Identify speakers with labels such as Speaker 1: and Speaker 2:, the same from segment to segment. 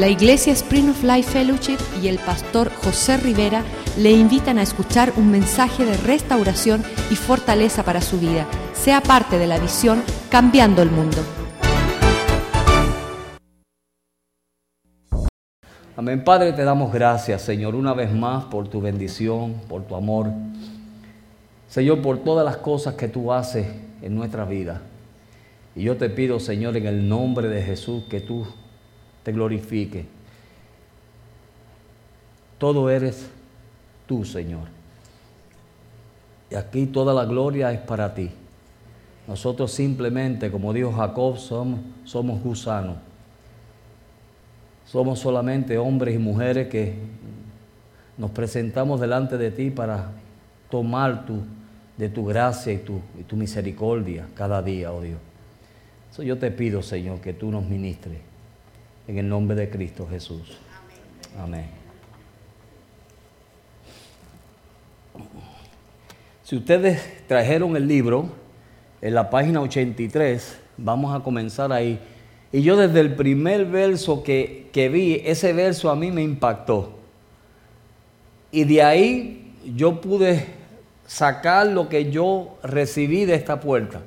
Speaker 1: La Iglesia Spring of Life Fellowship y el pastor José Rivera le invitan a escuchar un mensaje de restauración y fortaleza para su vida. Sea parte de la visión Cambiando el Mundo.
Speaker 2: Amén, Padre, te damos gracias, Señor, una vez más por tu bendición, por tu amor. Señor, por todas las cosas que tú haces en nuestra vida. Y yo te pido, Señor, en el nombre de Jesús, que tú te glorifiques. Todo eres tú, Señor. Y aquí toda la gloria es para ti. Nosotros simplemente, como dijo Jacob, somos, somos gusanos somos solamente hombres y mujeres que nos presentamos delante de ti para tomar tu, de tu gracia y tu, y tu misericordia cada día, oh Dios. Eso yo te pido, Señor, que tú nos ministres en el nombre de Cristo Jesús. Amén. Si ustedes trajeron el libro, en la página 83, vamos a comenzar ahí. Y yo desde el primer verso que, vi, ese verso a mí me impactó. Y de ahí yo pude sacar lo que yo recibí de esta puerta.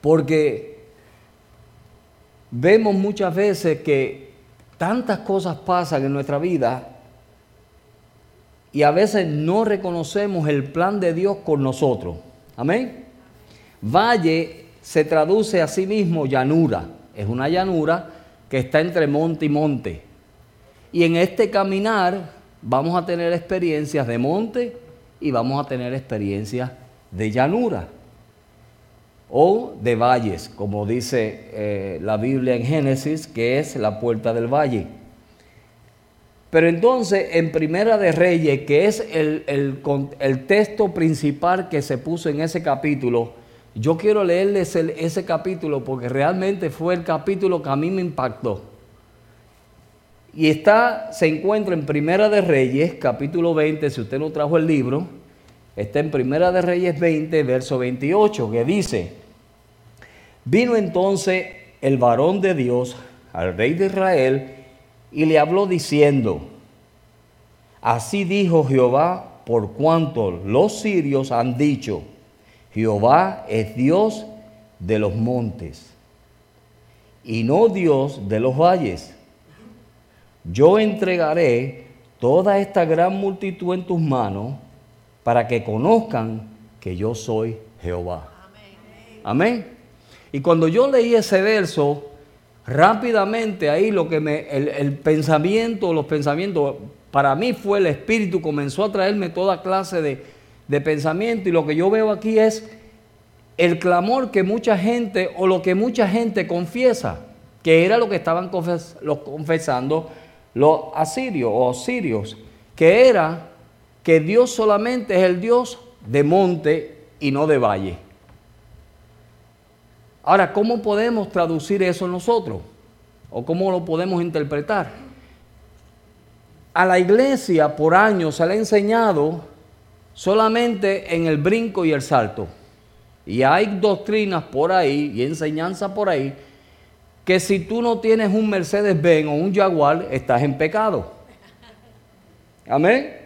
Speaker 2: Porque vemos muchas veces que tantas cosas pasan en nuestra vida y a veces no reconocemos el plan de Dios con nosotros. Amén. Valle se traduce a sí mismo llanura. Es una llanura que está entre monte y monte. Y en este caminar vamos a tener experiencias de monte y vamos a tener experiencias de llanura o de valles, como dice eh, la Biblia en Génesis, que es la puerta del valle. Pero entonces en Primera de Reyes, que es el, el texto principal que se puso en ese capítulo, yo quiero leerles ese capítulo porque realmente fue el capítulo que a mí me impactó. Y está, se encuentra en Primera de Reyes, capítulo 20, si usted no trajo el libro, está en Primera de Reyes 20, verso 28, que dice, vino entonces el varón de Dios al rey de Israel y le habló diciendo, así dijo Jehová, por cuanto los sirios han dicho, Jehová es Dios de los montes y no Dios de los valles. Yo entregaré toda esta gran multitud en tus manos para que conozcan que yo soy Jehová. Amén. Y cuando yo leí ese verso, rápidamente ahí lo que me, el, pensamiento, los pensamientos, para mí fue el Espíritu, comenzó a traerme toda clase de, de pensamiento y lo que yo veo aquí es el clamor que mucha gente o lo que mucha gente confiesa, que era lo que estaban confesando los asirios o sirios, que era que Dios solamente es el Dios de monte y no de valle. Ahora, ¿cómo podemos traducir eso nosotros? ¿O cómo lo podemos interpretar? A la iglesia por años se le ha enseñado solamente en el brinco y el salto. Y hay doctrinas por ahí y enseñanza por ahí que si tú no tienes un Mercedes-Benz o un Jaguar, estás en pecado. Amén.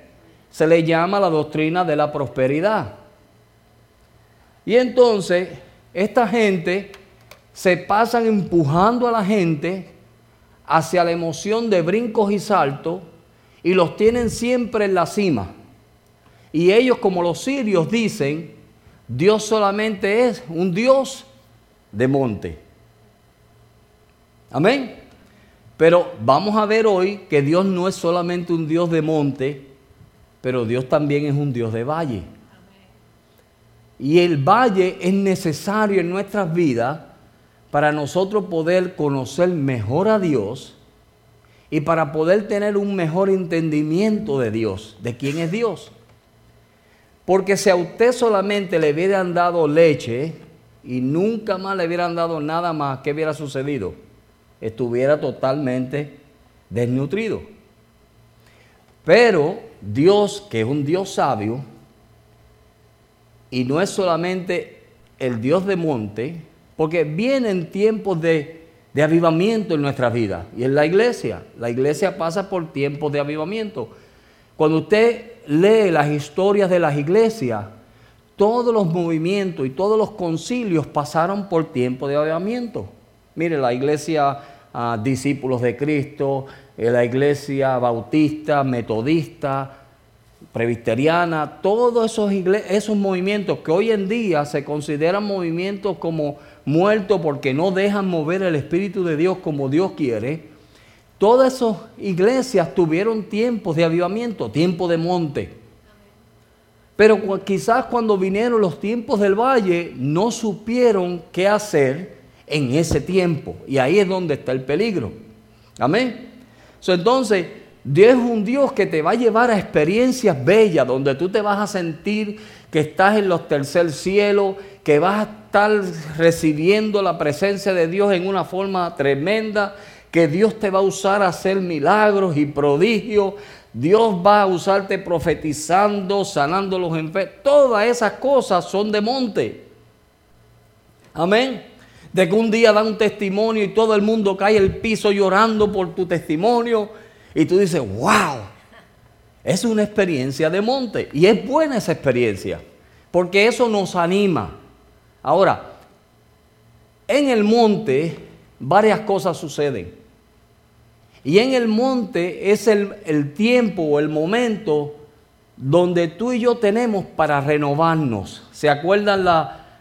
Speaker 2: Se le llama la doctrina de la prosperidad. Y entonces, esta gente se pasan empujando a la gente hacia la emoción de brincos y saltos y los tienen siempre en la cima. Y ellos, como los sirios, dicen, Dios solamente es un Dios de monte. Amén. Pero vamos a ver hoy que Dios no es solamente un Dios de monte, pero Dios también es un Dios de valle. Y el valle es necesario en nuestras vidas para nosotros poder conocer mejor a Dios y para poder tener un mejor entendimiento de Dios, de quién es Dios. Porque si a usted solamente le hubieran dado leche y nunca más le hubieran dado nada más, ¿qué hubiera sucedido? Estuviera totalmente desnutrido. Pero Dios, que es un Dios sabio, y no es solamente el Dios de monte, porque vienen tiempos de, de avivamiento en nuestras vidas. Y en la iglesia, la iglesia pasa por tiempos de avivamiento. Cuando usted lee las historias de las iglesias, todos los movimientos y todos los concilios pasaron por tiempo de avivamiento. Mire, la iglesia ah, discípulos de Cristo, eh, la iglesia bautista, metodista, presbiteriana, todos esos, esos movimientos que hoy en día se consideran movimientos como muertos porque no dejan mover el Espíritu de Dios como Dios quiere, todas esas iglesias tuvieron tiempos de avivamiento, tiempo de monte. Pero quizás cuando vinieron los tiempos del valle no supieron qué hacer en ese tiempo. Y ahí es donde está el peligro. Amén. entonces, Dios es un Dios que te va a llevar a experiencias bellas, donde tú te vas a sentir que estás en los tercer cielo, que vas a estar recibiendo la presencia de Dios en una forma tremenda, que Dios te va a usar a hacer milagros y prodigios. Dios va a usarte profetizando, sanando los enfermos. Todas esas cosas son de monte. Amén. De que un día da un testimonio y todo el mundo cae el piso llorando por tu testimonio y tú dices, wow, es una experiencia de monte. Y es buena esa experiencia, porque eso nos anima. Ahora, en el monte varias cosas suceden. Y en el monte es el, tiempo o el momento donde tú y yo tenemos para renovarnos. ¿Se acuerdan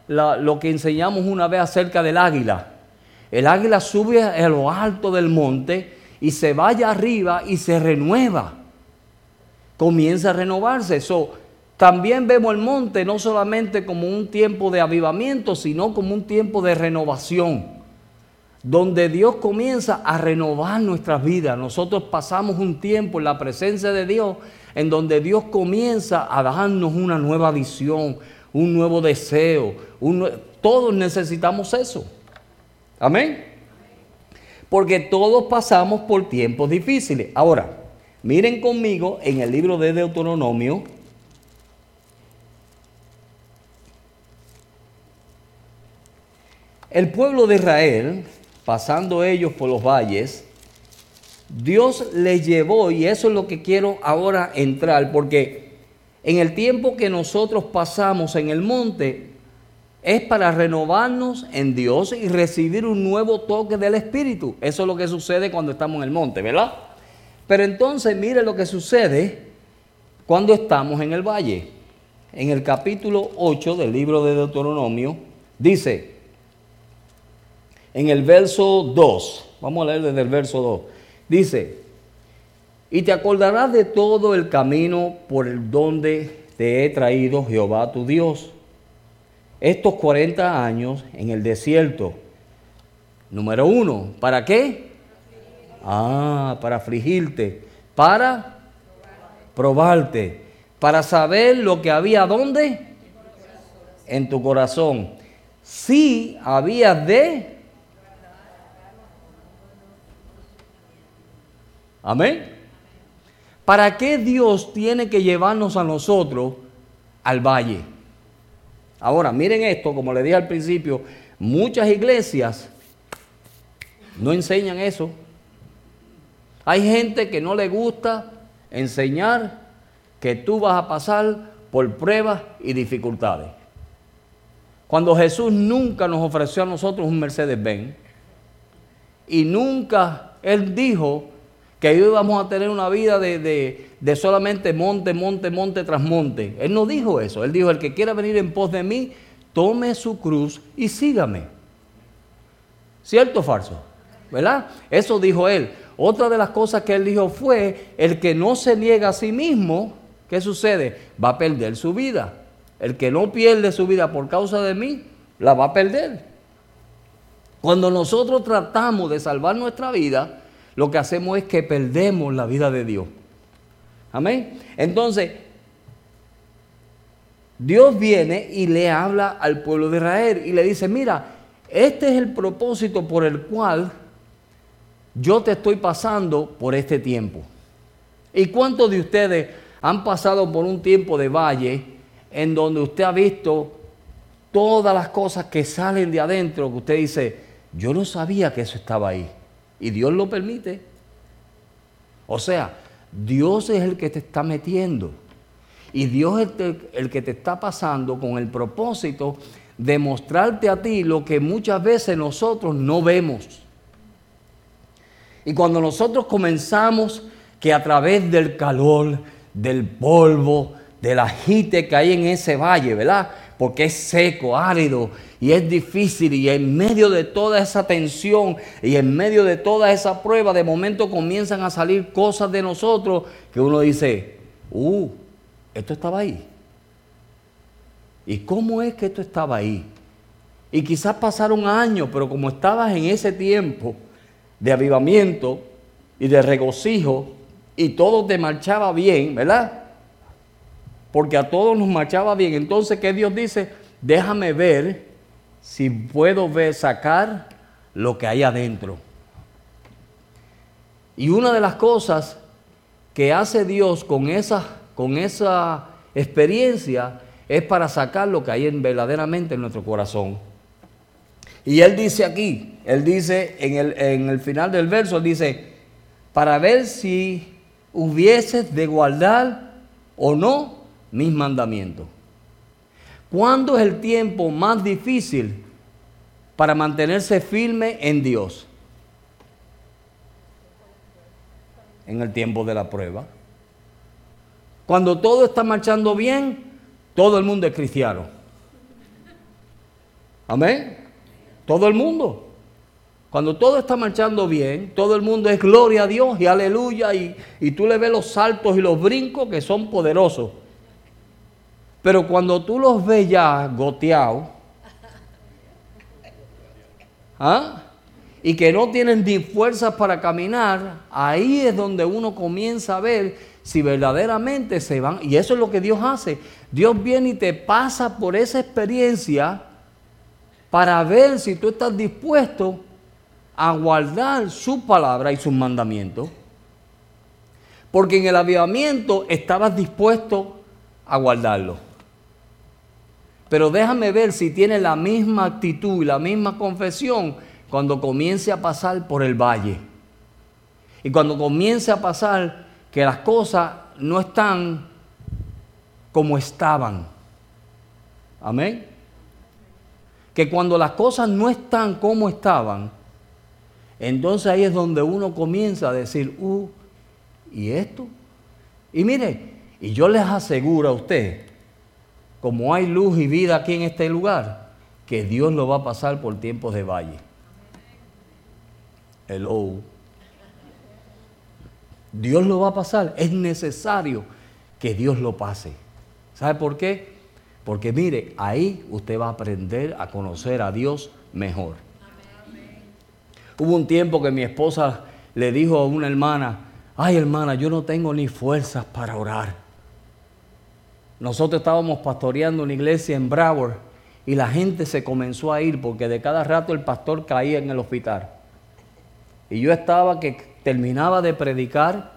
Speaker 2: lo que enseñamos una vez acerca del águila? El águila sube a lo alto del monte y se vaya arriba y se renueva. Comienza a renovarse. Eso también vemos el monte no solamente como un tiempo de avivamiento, sino como un tiempo de renovación, donde Dios comienza a renovar nuestras vidas. Nosotros pasamos un tiempo en la presencia de Dios, en donde Dios comienza a darnos una nueva visión, un nuevo deseo. Todos necesitamos eso. Amén porque todos pasamos por tiempos difíciles. Ahora, miren conmigo en el libro de Deuteronomio. El pueblo de Israel, pasando ellos por los valles, Dios les llevó, y eso es lo que quiero ahora entrar, porque en el tiempo que nosotros pasamos en el monte, es para renovarnos en Dios y recibir un nuevo toque del Espíritu. Eso es lo que sucede cuando estamos en el monte, ¿verdad? Pero entonces mire lo que sucede cuando estamos en el valle. En el capítulo 8 del libro de Deuteronomio dice, en el verso 2, vamos a leer desde el verso 2, dice, y te acordarás de todo el camino por el donde te he traído Jehová tu Dios estos 40 años en el desierto. Número uno, ¿para qué? Ah, para afligirte, para probarte, para saber lo que había dónde? En tu corazón. Si había de... Amén. ¿Para qué Dios tiene que llevarnos a nosotros al valle? Ahora, miren esto, como le dije al principio, muchas iglesias no enseñan eso. Hay gente que no le gusta enseñar que tú vas a pasar por pruebas y dificultades. Cuando Jesús nunca nos ofreció a nosotros un Mercedes-Benz y nunca Él dijo que íbamos a tener una vida de, solamente monte, monte, monte tras monte. Él no dijo eso. Él dijo, el que quiera venir en pos de mí, tome su cruz y sígame. ¿Cierto o falso? ¿Verdad? Eso dijo él. Otra de las cosas que él dijo fue, el que no se niega a sí mismo, ¿qué sucede? Va a perder su vida. El que no pierde su vida por causa de mí, la va a perder. Cuando nosotros tratamos de salvar nuestra vida, lo que hacemos es que perdemos la vida de Dios. Amén. Entonces, Dios viene y le habla al pueblo de Israel y le dice, mira, este es el propósito por el cual yo te estoy pasando por este tiempo. ¿Y cuántos de ustedes han pasado por un tiempo de valle en donde usted ha visto todas las cosas que salen de adentro, que usted dice, yo no sabía que eso estaba ahí. Y Dios lo permite. O sea, Dios es el que te está metiendo. Y Dios es el, que te está pasando con el propósito de mostrarte a ti lo que muchas veces nosotros no vemos. Y cuando nosotros comenzamos que a través del calor, del polvo, del agite que hay en ese valle, ¿verdad? Porque es seco, árido y es difícil y en medio de toda esa tensión y en medio de toda esa prueba, de momento comienzan a salir cosas de nosotros que uno dice, uh, esto estaba ahí. ¿Y cómo es que esto estaba ahí? Y quizás pasaron años, pero como estabas en ese tiempo de avivamiento y de regocijo y todo te marchaba bien, ¿verdad? Porque a todos nos marchaba bien. Entonces, ¿qué Dios dice? Déjame ver si puedo ver, sacar lo que hay adentro. Y una de las cosas que hace Dios con esa, con esa experiencia es para sacar lo que hay en, verdaderamente en nuestro corazón. Y él dice aquí, él dice en el, en el final del verso, él dice, para ver si hubieses de guardar o no mis mandamientos. ¿Cuándo es el tiempo más difícil para mantenerse firme en Dios? En el tiempo de la prueba. Cuando todo está marchando bien, todo el mundo es cristiano. Amén. Todo el mundo. Cuando todo está marchando bien, todo el mundo es gloria a Dios y aleluya. Y, y tú le ves los saltos y los brincos que son poderosos. Pero cuando tú los ves ya goteados, ¿ah? y que no tienen ni fuerzas para caminar, ahí es donde uno comienza a ver si verdaderamente se van. Y eso es lo que Dios hace. Dios viene y te pasa por esa experiencia para ver si tú estás dispuesto a guardar su palabra y sus mandamientos. Porque en el avivamiento estabas dispuesto a guardarlo. Pero déjame ver si tiene la misma actitud y la misma confesión cuando comience a pasar por el valle. Y cuando comience a pasar que las cosas no están como estaban. Amén. Que cuando las cosas no están como estaban, entonces ahí es donde uno comienza a decir, uh, ¿y esto? Y mire, y yo les aseguro a usted como hay luz y vida aquí en este lugar, que Dios lo va a pasar por tiempos de valle. Hello. Dios lo va a pasar. Es necesario que Dios lo pase. ¿Sabe por qué? Porque mire, ahí usted va a aprender a conocer a Dios mejor. Hubo un tiempo que mi esposa le dijo a una hermana, ay hermana, yo no tengo ni fuerzas para orar. Nosotros estábamos pastoreando una iglesia en Broward y la gente se comenzó a ir porque de cada rato el pastor caía en el hospital. Y yo estaba que terminaba de predicar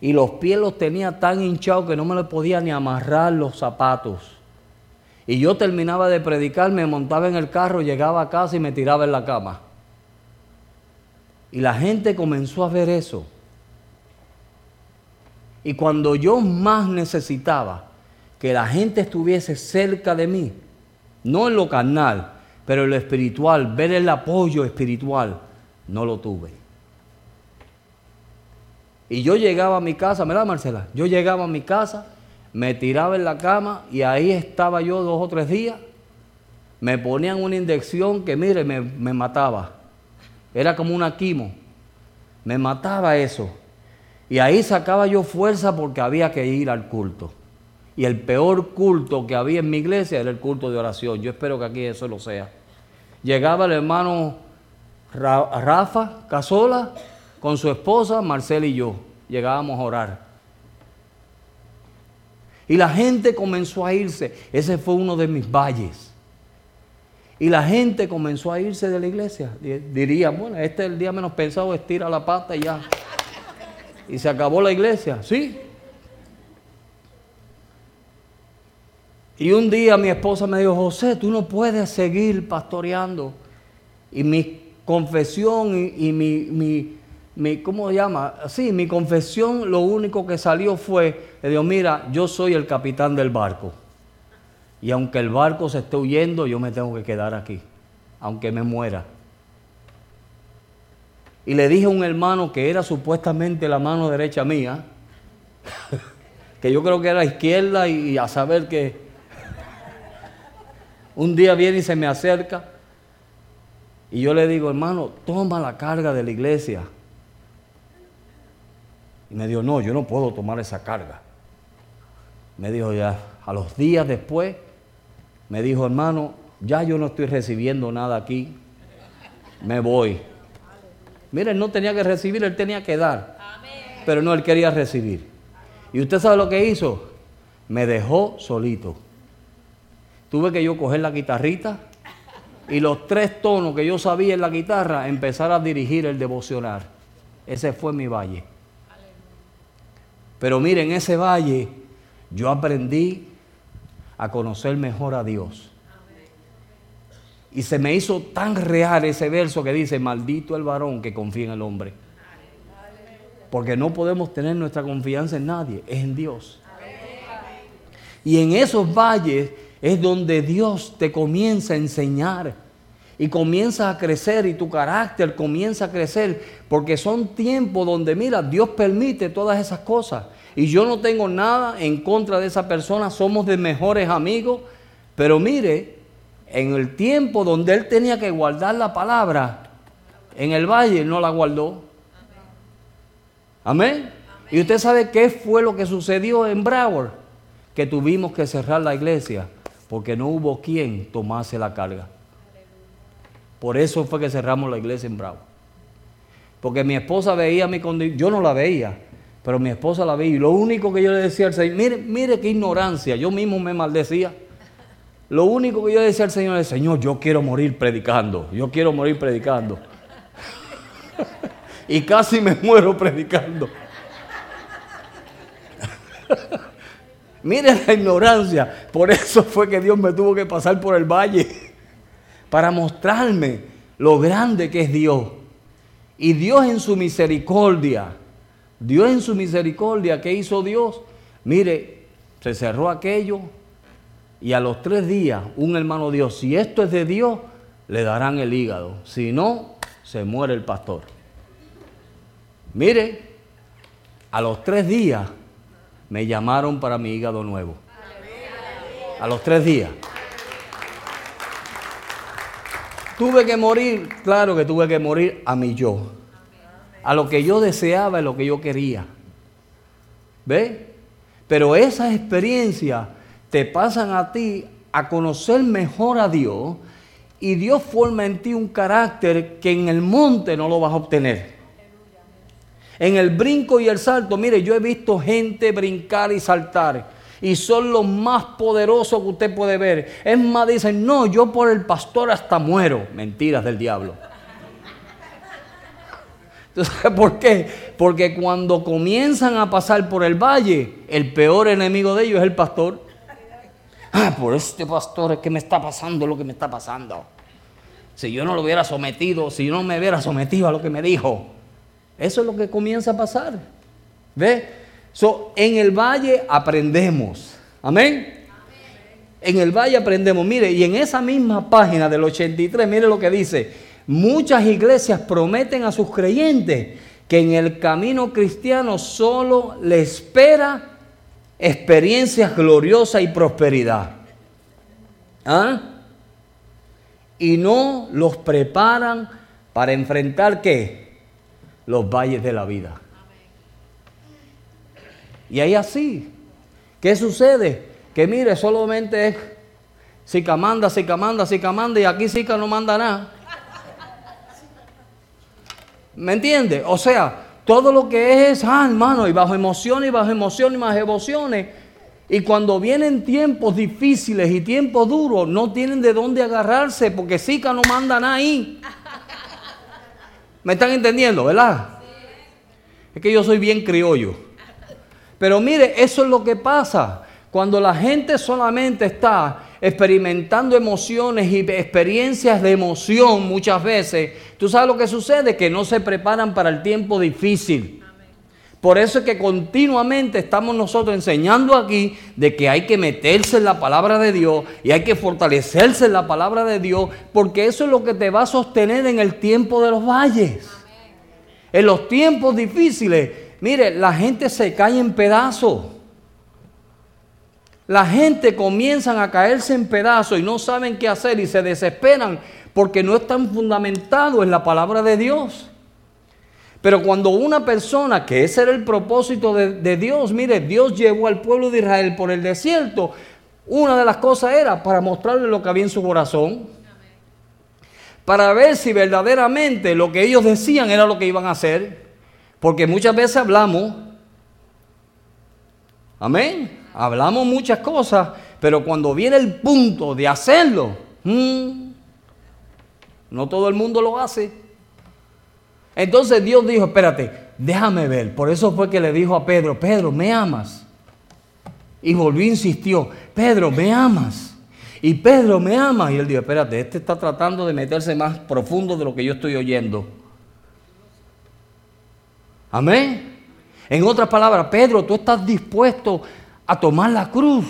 Speaker 2: y los pies los tenía tan hinchados que no me le podía ni amarrar los zapatos. Y yo terminaba de predicar, me montaba en el carro, llegaba a casa y me tiraba en la cama. Y la gente comenzó a ver eso. Y cuando yo más necesitaba, que la gente estuviese cerca de mí, no en lo carnal, pero en lo espiritual, ver el apoyo espiritual, no lo tuve. Y yo llegaba a mi casa, ¿verdad Marcela? Yo llegaba a mi casa, me tiraba en la cama y ahí estaba yo dos o tres días. Me ponían una inyección que, mire, me, me mataba. Era como una quimo. Me mataba eso. Y ahí sacaba yo fuerza porque había que ir al culto y el peor culto que había en mi iglesia era el culto de oración. Yo espero que aquí eso lo sea. Llegaba el hermano Rafa Casola con su esposa, Marcel y yo. Llegábamos a orar. Y la gente comenzó a irse. Ese fue uno de mis valles. Y la gente comenzó a irse de la iglesia. Diría, bueno, este es el día menos pensado, estira la pata y ya. Y se acabó la iglesia. Sí, Y un día mi esposa me dijo, José, tú no puedes seguir pastoreando. Y mis confesión y, mi, mi, ¿cómo se llama? Sí, mi confesión lo único que salió fue, le digo, mira, yo soy el capitán del barco. Y aunque el barco se esté huyendo, yo me tengo que quedar aquí, aunque me muera. Y le dije a un hermano que era supuestamente la mano derecha mía, que yo creo que era izquierda y a saber que un día viene y se me acerca y yo le digo, hermano, toma la carga de la iglesia. Y me dijo, no, yo no puedo tomar esa carga. Me dijo ya, a los días después, me dijo, hermano, ya yo no estoy recibiendo nada aquí, me voy. Mira, él no tenía que recibir, él tenía que dar. Pero no, él quería recibir. ¿Y usted sabe lo que hizo? Me dejó solito. Tuve que yo coger la guitarrita y los tres tonos que yo sabía en la guitarra empezar a dirigir el devocional. Ese fue mi valle. Pero miren, en ese valle yo aprendí a conocer mejor a Dios. Y se me hizo tan real ese verso que dice, maldito el varón que confía en el hombre. Porque no podemos tener nuestra confianza en nadie, es en Dios. Y en esos valles es donde Dios te comienza a enseñar y comienza a crecer y tu carácter comienza a crecer porque son tiempos donde, mira, Dios permite todas esas cosas. Y yo no tengo nada en contra de esa persona, somos de mejores amigos, pero mire, en el tiempo donde él tenía que guardar la palabra, en el valle no la guardó. Amén. Y usted sabe qué fue lo que sucedió en Broward, que tuvimos que cerrar la iglesia porque no hubo quien tomase la carga. Por eso fue que cerramos la iglesia en Bravo. Porque mi esposa veía mi condición, yo no la veía, pero mi esposa la veía. Y lo único que yo le decía al Señor, mire, mire qué ignorancia, yo mismo me maldecía. Lo único que yo decía al Señor es, Señor, yo quiero morir predicando, yo quiero morir predicando. y casi me muero predicando. Mire la ignorancia. Por eso fue que Dios me tuvo que pasar por el valle. Para mostrarme lo grande que es Dios. Y Dios en su misericordia. Dios en su misericordia, ¿qué hizo Dios? Mire, se cerró aquello. Y a los tres días, un hermano Dios, si esto es de Dios, le darán el hígado. Si no, se muere el pastor. Mire, a los tres días me llamaron para mi hígado nuevo. A los tres días. Tuve que morir, claro que tuve que morir a mi yo. A lo que yo deseaba y lo que yo quería. ¿Ve? Pero esas experiencias te pasan a ti a conocer mejor a Dios y Dios forma en ti un carácter que en el monte no lo vas a obtener. En el brinco y el salto, mire, yo he visto gente brincar y saltar. Y son los más poderosos que usted puede ver. Es más, dicen, no, yo por el pastor hasta muero. Mentiras del diablo. Entonces, ¿por qué? Porque cuando comienzan a pasar por el valle, el peor enemigo de ellos es el pastor. Ah, por este pastor es que me está pasando lo que me está pasando. Si yo no lo hubiera sometido, si yo no me hubiera sometido a lo que me dijo, eso es lo que comienza a pasar. ¿Ve? So, en el valle aprendemos. Amén. En el valle aprendemos. Mire, y en esa misma página del 83, mire lo que dice. Muchas iglesias prometen a sus creyentes que en el camino cristiano solo le espera experiencias gloriosas y prosperidad. ¿Ah? Y no los preparan para enfrentar qué? Los valles de la vida. Y ahí así. ¿Qué sucede? Que mire, solamente es Sica manda, Sica manda, Sica manda y aquí Sica no manda nada. ¿Me entiende? O sea, todo lo que es, ah, hermano, y bajo emociones, y bajo emociones, y más emociones. Y cuando vienen tiempos difíciles y tiempos duros, no tienen de dónde agarrarse porque Sica no manda nada ahí. ¿Me están entendiendo, verdad? Es que yo soy bien criollo. Pero mire, eso es lo que pasa. Cuando la gente solamente está experimentando emociones y experiencias de emoción muchas veces, tú sabes lo que sucede, que no se preparan para el tiempo difícil. Por eso es que continuamente estamos nosotros enseñando aquí de que hay que meterse en la palabra de Dios y hay que fortalecerse en la palabra de Dios, porque eso es lo que te va a sostener en el tiempo de los valles. En los tiempos difíciles, mire, la gente se cae en pedazos. La gente comienzan a caerse en pedazos y no saben qué hacer y se desesperan porque no están fundamentados en la palabra de Dios. Pero cuando una persona, que ese era el propósito de, Dios, mire, Dios llevó al pueblo de Israel por el desierto, una de las cosas era para mostrarle lo que había en su corazón, para ver si verdaderamente lo que ellos decían era lo que iban a hacer, porque muchas veces hablamos, amén, hablamos muchas cosas, pero cuando viene el punto de hacerlo, mm, no todo el mundo lo hace. Entonces Dios dijo, espérate, déjame ver. Por eso fue que le dijo a Pedro, Pedro, ¿me amas? Y volvió e insistió, Pedro, ¿me amas? Y Pedro, ¿me ama? Y él dijo, espérate, este está tratando de meterse más profundo de lo que yo estoy oyendo. Amén. En otras palabras, Pedro, tú estás dispuesto a tomar la cruz.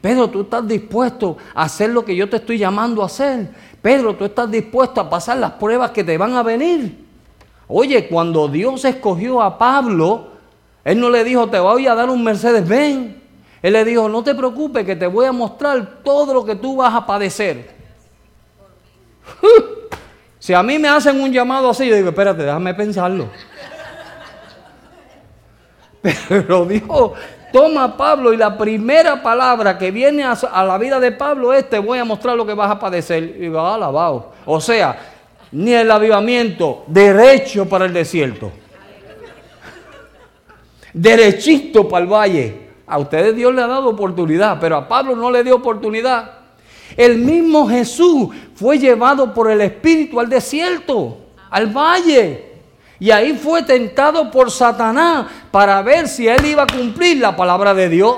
Speaker 2: Pedro, tú estás dispuesto a hacer lo que yo te estoy llamando a hacer. Pedro, tú estás dispuesto a pasar las pruebas que te van a venir. Oye, cuando Dios escogió a Pablo, Él no le dijo, te voy a dar un Mercedes Benz. Él le dijo, no te preocupes, que te voy a mostrar todo lo que tú vas a padecer. si a mí me hacen un llamado así, yo digo, espérate, déjame pensarlo. Pero Dios toma a Pablo y la primera palabra que viene a, la vida de Pablo es, te voy a mostrar lo que vas a padecer. Y va alabado. O sea, ni el avivamiento derecho para el desierto. Derechito para el valle. A ustedes Dios le ha dado oportunidad, pero a Pablo no le dio oportunidad. El mismo Jesús fue llevado por el Espíritu al desierto, al valle. Y ahí fue tentado por Satanás para ver si él iba a cumplir la palabra de Dios.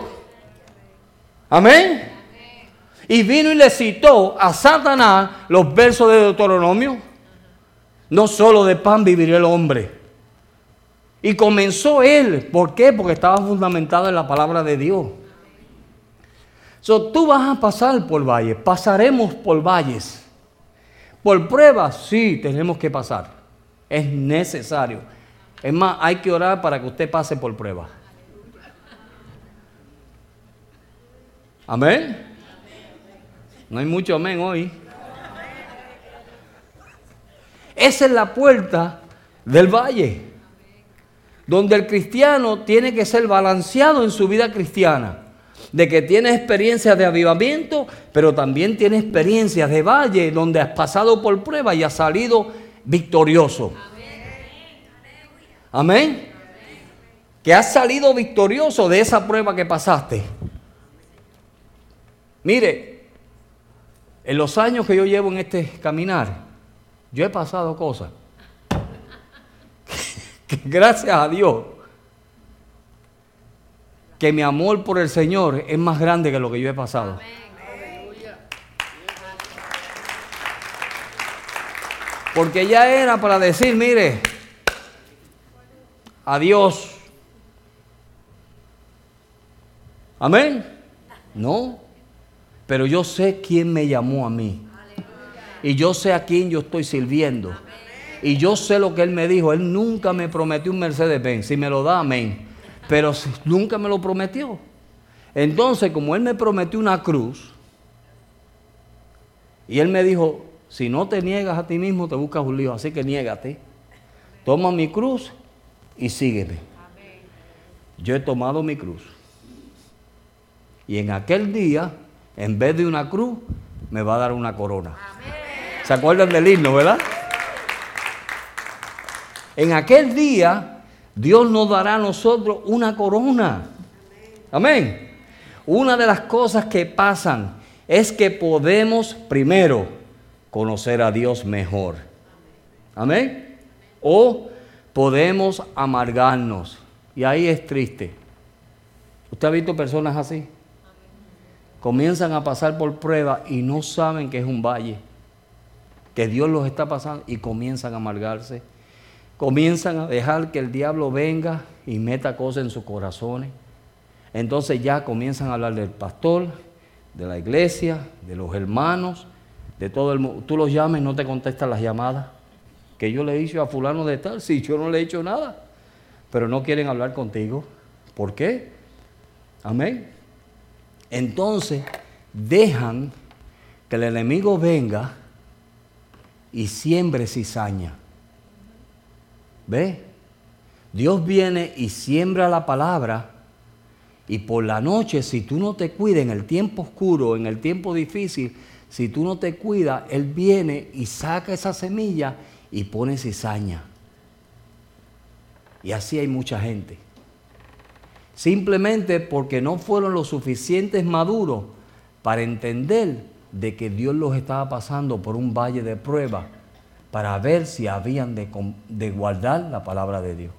Speaker 2: Amén. Y vino y le citó a Satanás los versos de Deuteronomio no solo de pan viviría el hombre. Y comenzó él. ¿Por qué? Porque estaba fundamentado en la palabra de Dios. So, tú vas a pasar por valles, pasaremos por valles. Por pruebas, sí, tenemos que pasar. Es necesario. Es más, hay que orar para que usted pase por pruebas. Amén. No hay mucho amén hoy. Esa es la puerta del valle, donde el cristiano tiene que ser balanceado en su vida cristiana, de que tiene experiencias de avivamiento, pero también tiene experiencias de valle, donde has pasado por prueba y has salido victorioso. Amén. Que has salido victorioso de esa prueba que pasaste. Mire, en los años que yo llevo en este caminar, yo he pasado cosas. gracias a Dios, que mi amor por el Señor es más grande que lo que yo he pasado. Porque ya era para decir, mire, adiós. Amén. No, pero yo sé quién me llamó a mí. Y yo sé a quién yo estoy sirviendo. Y yo sé lo que Él me dijo. Él nunca me prometió un Mercedes-Benz. Si me lo da, amén. Pero nunca me lo prometió. Entonces, como Él me prometió una cruz, y Él me dijo, si no te niegas a ti mismo, te buscas un lío. Así que niégate. Toma mi cruz y sígueme. Yo he tomado mi cruz. Y en aquel día, en vez de una cruz, me va a dar una corona. ¿Se acuerdan del himno, verdad? En aquel día, Dios nos dará a nosotros una corona. Amén. Una de las cosas que pasan es que podemos primero conocer a Dios mejor. Amén. O podemos amargarnos. Y ahí es triste. ¿Usted ha visto personas así? comienzan a pasar por pruebas y no saben que es un valle, que Dios los está pasando y comienzan a amargarse. Comienzan a dejar que el diablo venga y meta cosas en sus corazones. Entonces ya comienzan a hablar del pastor, de la iglesia, de los hermanos, de todo el mundo. Tú los llamas y no te contestan las llamadas. Que yo le he a fulano de tal, si yo no le he hecho nada. Pero no quieren hablar contigo. ¿Por qué? Amén. Entonces dejan que el enemigo venga y siembre cizaña. ¿Ve? Dios viene y siembra la palabra y por la noche, si tú no te cuidas en el tiempo oscuro, en el tiempo difícil, si tú no te cuidas, Él viene y saca esa semilla y pone cizaña. Y así hay mucha gente. Simplemente porque no fueron lo suficientes maduros para entender de que Dios los estaba pasando por un valle de prueba para ver si habían de, de guardar la palabra de Dios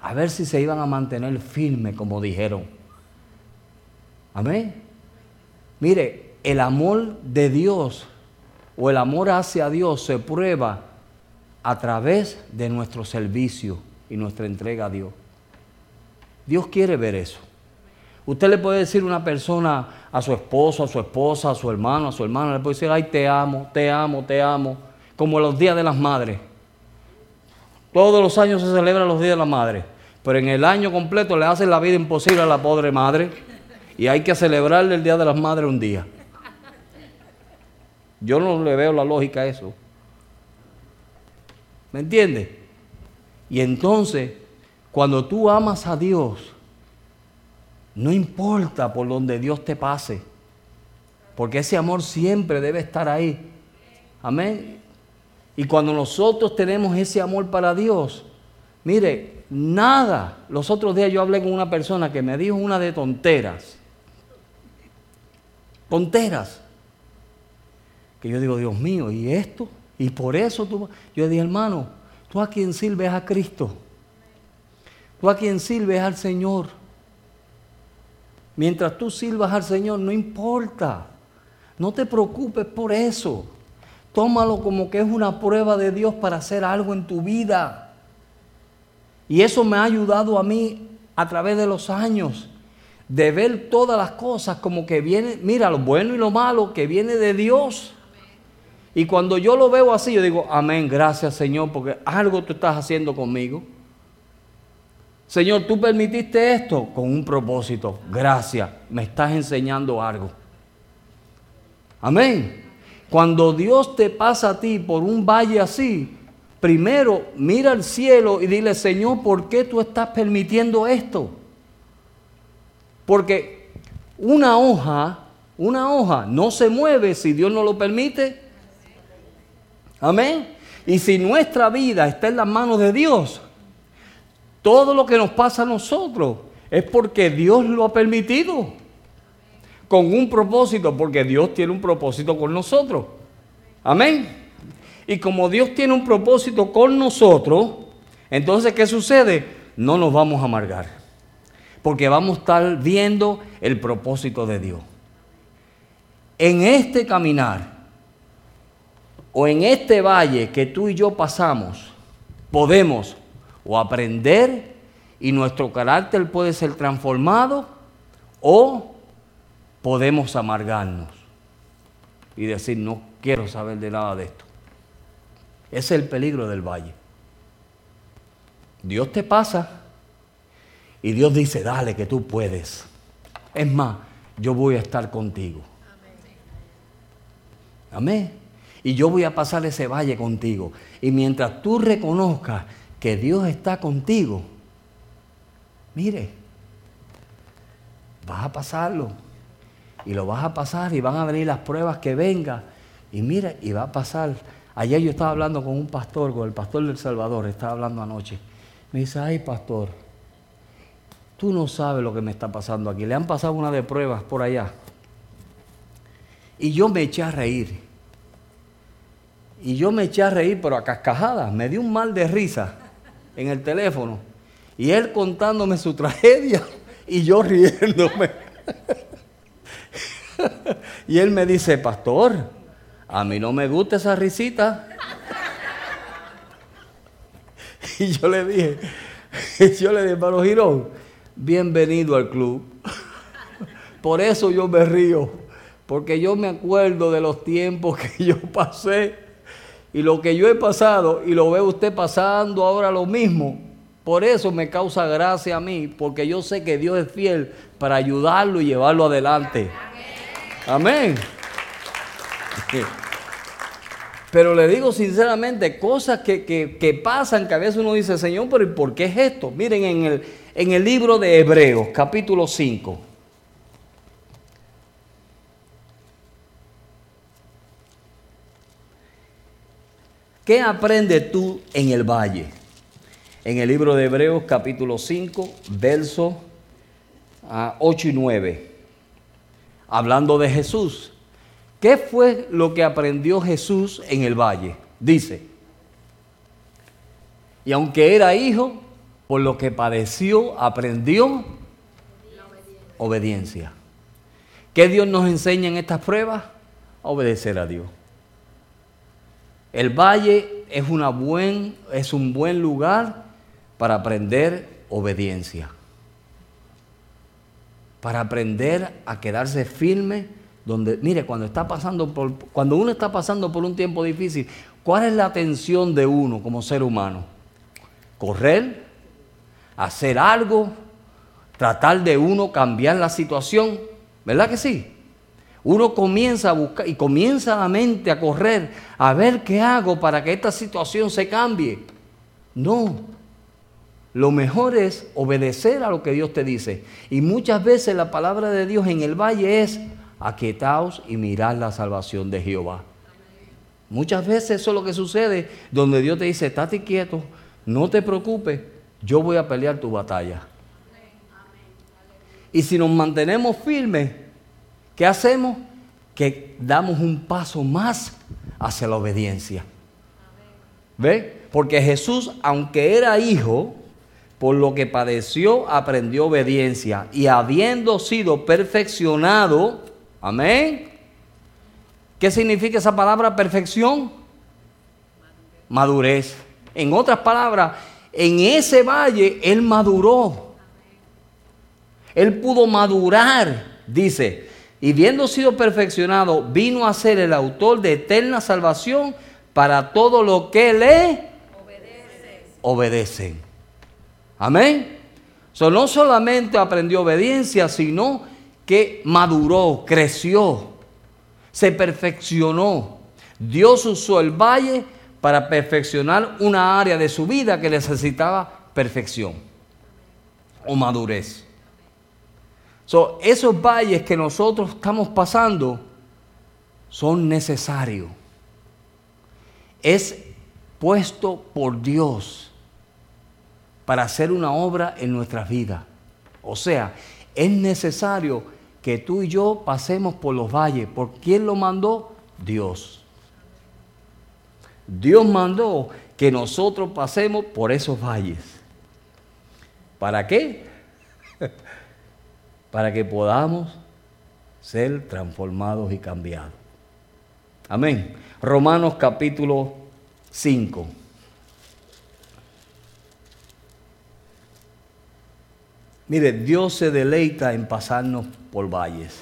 Speaker 2: a ver si se iban a mantener firmes como dijeron. Amén. Mire, el amor de Dios o el amor hacia Dios se prueba a través de nuestro servicio y nuestra entrega a Dios. Dios quiere ver eso. Usted le puede decir a una persona, a su esposo, a su esposa, a su hermano, a su hermana, le puede decir, ay, te amo, te amo, te amo, como los días de las madres. Todos los años se celebran los días de la madre, pero en el año completo le hacen la vida imposible a la pobre madre y hay que celebrarle el Día de las Madres un día. Yo no le veo la lógica a eso. ¿Me entiendes? Y entonces, cuando tú amas a Dios, no importa por donde Dios te pase, porque ese amor siempre debe estar ahí. Amén. Y cuando nosotros tenemos ese amor para Dios, mire, nada. Los otros días yo hablé con una persona que me dijo una de tonteras. Tonteras. Que yo digo, Dios mío, ¿y esto? Y por eso tú... Yo dije, hermano, tú a quien sirves a Cristo. Tú a quien sirves al Señor. Mientras tú sirvas al Señor, no importa. No te preocupes por eso. Tómalo como que es una prueba de Dios para hacer algo en tu vida. Y eso me ha ayudado a mí a través de los años de ver todas las cosas como que viene, mira, lo bueno y lo malo que viene de Dios. Y cuando yo lo veo así, yo digo, amén, gracias Señor, porque algo tú estás haciendo conmigo. Señor, tú permitiste esto con un propósito. Gracias, me estás enseñando algo. Amén. Cuando Dios te pasa a ti por un valle así, primero mira al cielo y dile, Señor, ¿por qué tú estás permitiendo esto? Porque una hoja, una hoja no se mueve si Dios no lo permite. Amén. Y si nuestra vida está en las manos de Dios, todo lo que nos pasa a nosotros es porque Dios lo ha permitido con un propósito, porque Dios tiene un propósito con nosotros. Amén. Y como Dios tiene un propósito con nosotros, entonces ¿qué sucede? No nos vamos a amargar, porque vamos a estar viendo el propósito de Dios. En este caminar, o en este valle que tú y yo pasamos, podemos o aprender y nuestro carácter puede ser transformado o podemos amargarnos y decir, no quiero saber de nada de esto. Ese es el peligro del valle. Dios te pasa y Dios dice, dale que tú puedes. Es más, yo voy a estar contigo. Amén. Y yo voy a pasar ese valle contigo. Y mientras tú reconozcas que Dios está contigo, mire, vas a pasarlo y lo vas a pasar y van a venir las pruebas que vengan. Y mira, y va a pasar. Ayer yo estaba hablando con un pastor, con el pastor del Salvador, estaba hablando anoche. Me dice, ay pastor, tú no sabes lo que me está pasando aquí. Le han pasado una de pruebas por allá. Y yo me eché a reír. Y yo me eché a reír, pero a cascajadas. Me dio un mal de risa en el teléfono. Y él contándome su tragedia y yo riéndome. y él me dice, pastor, a mí no me gusta esa risita. y yo le dije, yo le dije, hermano Girón, bienvenido al club. Por eso yo me río, porque yo me acuerdo de los tiempos que yo pasé y lo que yo he pasado y lo ve usted pasando ahora lo mismo. Por eso me causa gracia a mí, porque yo sé que Dios es fiel para ayudarlo y llevarlo adelante. Amén. Pero le digo sinceramente, cosas que, pasan que a veces uno dice, Señor, pero ¿por qué es esto? Miren en el, en el libro de Hebreos, capítulo 5. ¿Qué aprendes tú en el valle? En el libro de Hebreos capítulo 5, versos 8 ah, y 9. Hablando de Jesús. ¿Qué fue lo que aprendió Jesús en el valle? Dice, y aunque era hijo, por lo que padeció, aprendió obediencia. ¿Qué Dios nos enseña en estas pruebas? A obedecer a Dios. El valle es, una buen, es un buen lugar para aprender obediencia, para aprender a quedarse firme donde, mire, cuando está pasando por, cuando uno está pasando por un tiempo difícil, ¿cuál es la atención de uno como ser humano? Correr, hacer algo, tratar de uno cambiar la situación, ¿verdad que sí? Uno comienza a buscar y comienza la mente a correr a ver qué hago para que esta situación se cambie. No. Lo mejor es obedecer a lo que Dios te dice. Y muchas veces la palabra de Dios en el valle es aquietaos y mirad la salvación de Jehová. Muchas veces eso es lo que sucede, donde Dios te dice, estate quieto, no te preocupes, yo voy a pelear tu batalla. Y si nos mantenemos firmes, ¿Qué hacemos? Que damos un paso más hacia la obediencia. ¿Ve? Porque Jesús, aunque era hijo, por lo que padeció, aprendió obediencia. Y habiendo sido perfeccionado, amén. ¿Qué significa esa palabra perfección? Madurez. En otras palabras, en ese valle él maduró. Él pudo madurar, dice, y viendo sido perfeccionado, vino a ser el autor de eterna salvación para todo lo que le obedecen. Amén. No solamente aprendió obediencia, sino que maduró, creció, se perfeccionó. Dios usó el valle para perfeccionar una área de su vida que necesitaba perfección o madurez esos valles que nosotros estamos pasando son necesarios. Es puesto por Dios para hacer una obra en nuestras vidas. O sea, es necesario que tú y yo pasemos por los valles. ¿Por quién lo mandó? Dios. Dios mandó que nosotros pasemos por esos valles. ¿Para qué? Para que podamos ser transformados y cambiados. Amén. Romanos capítulo 5. Mire, Dios se deleita en pasarnos por valles.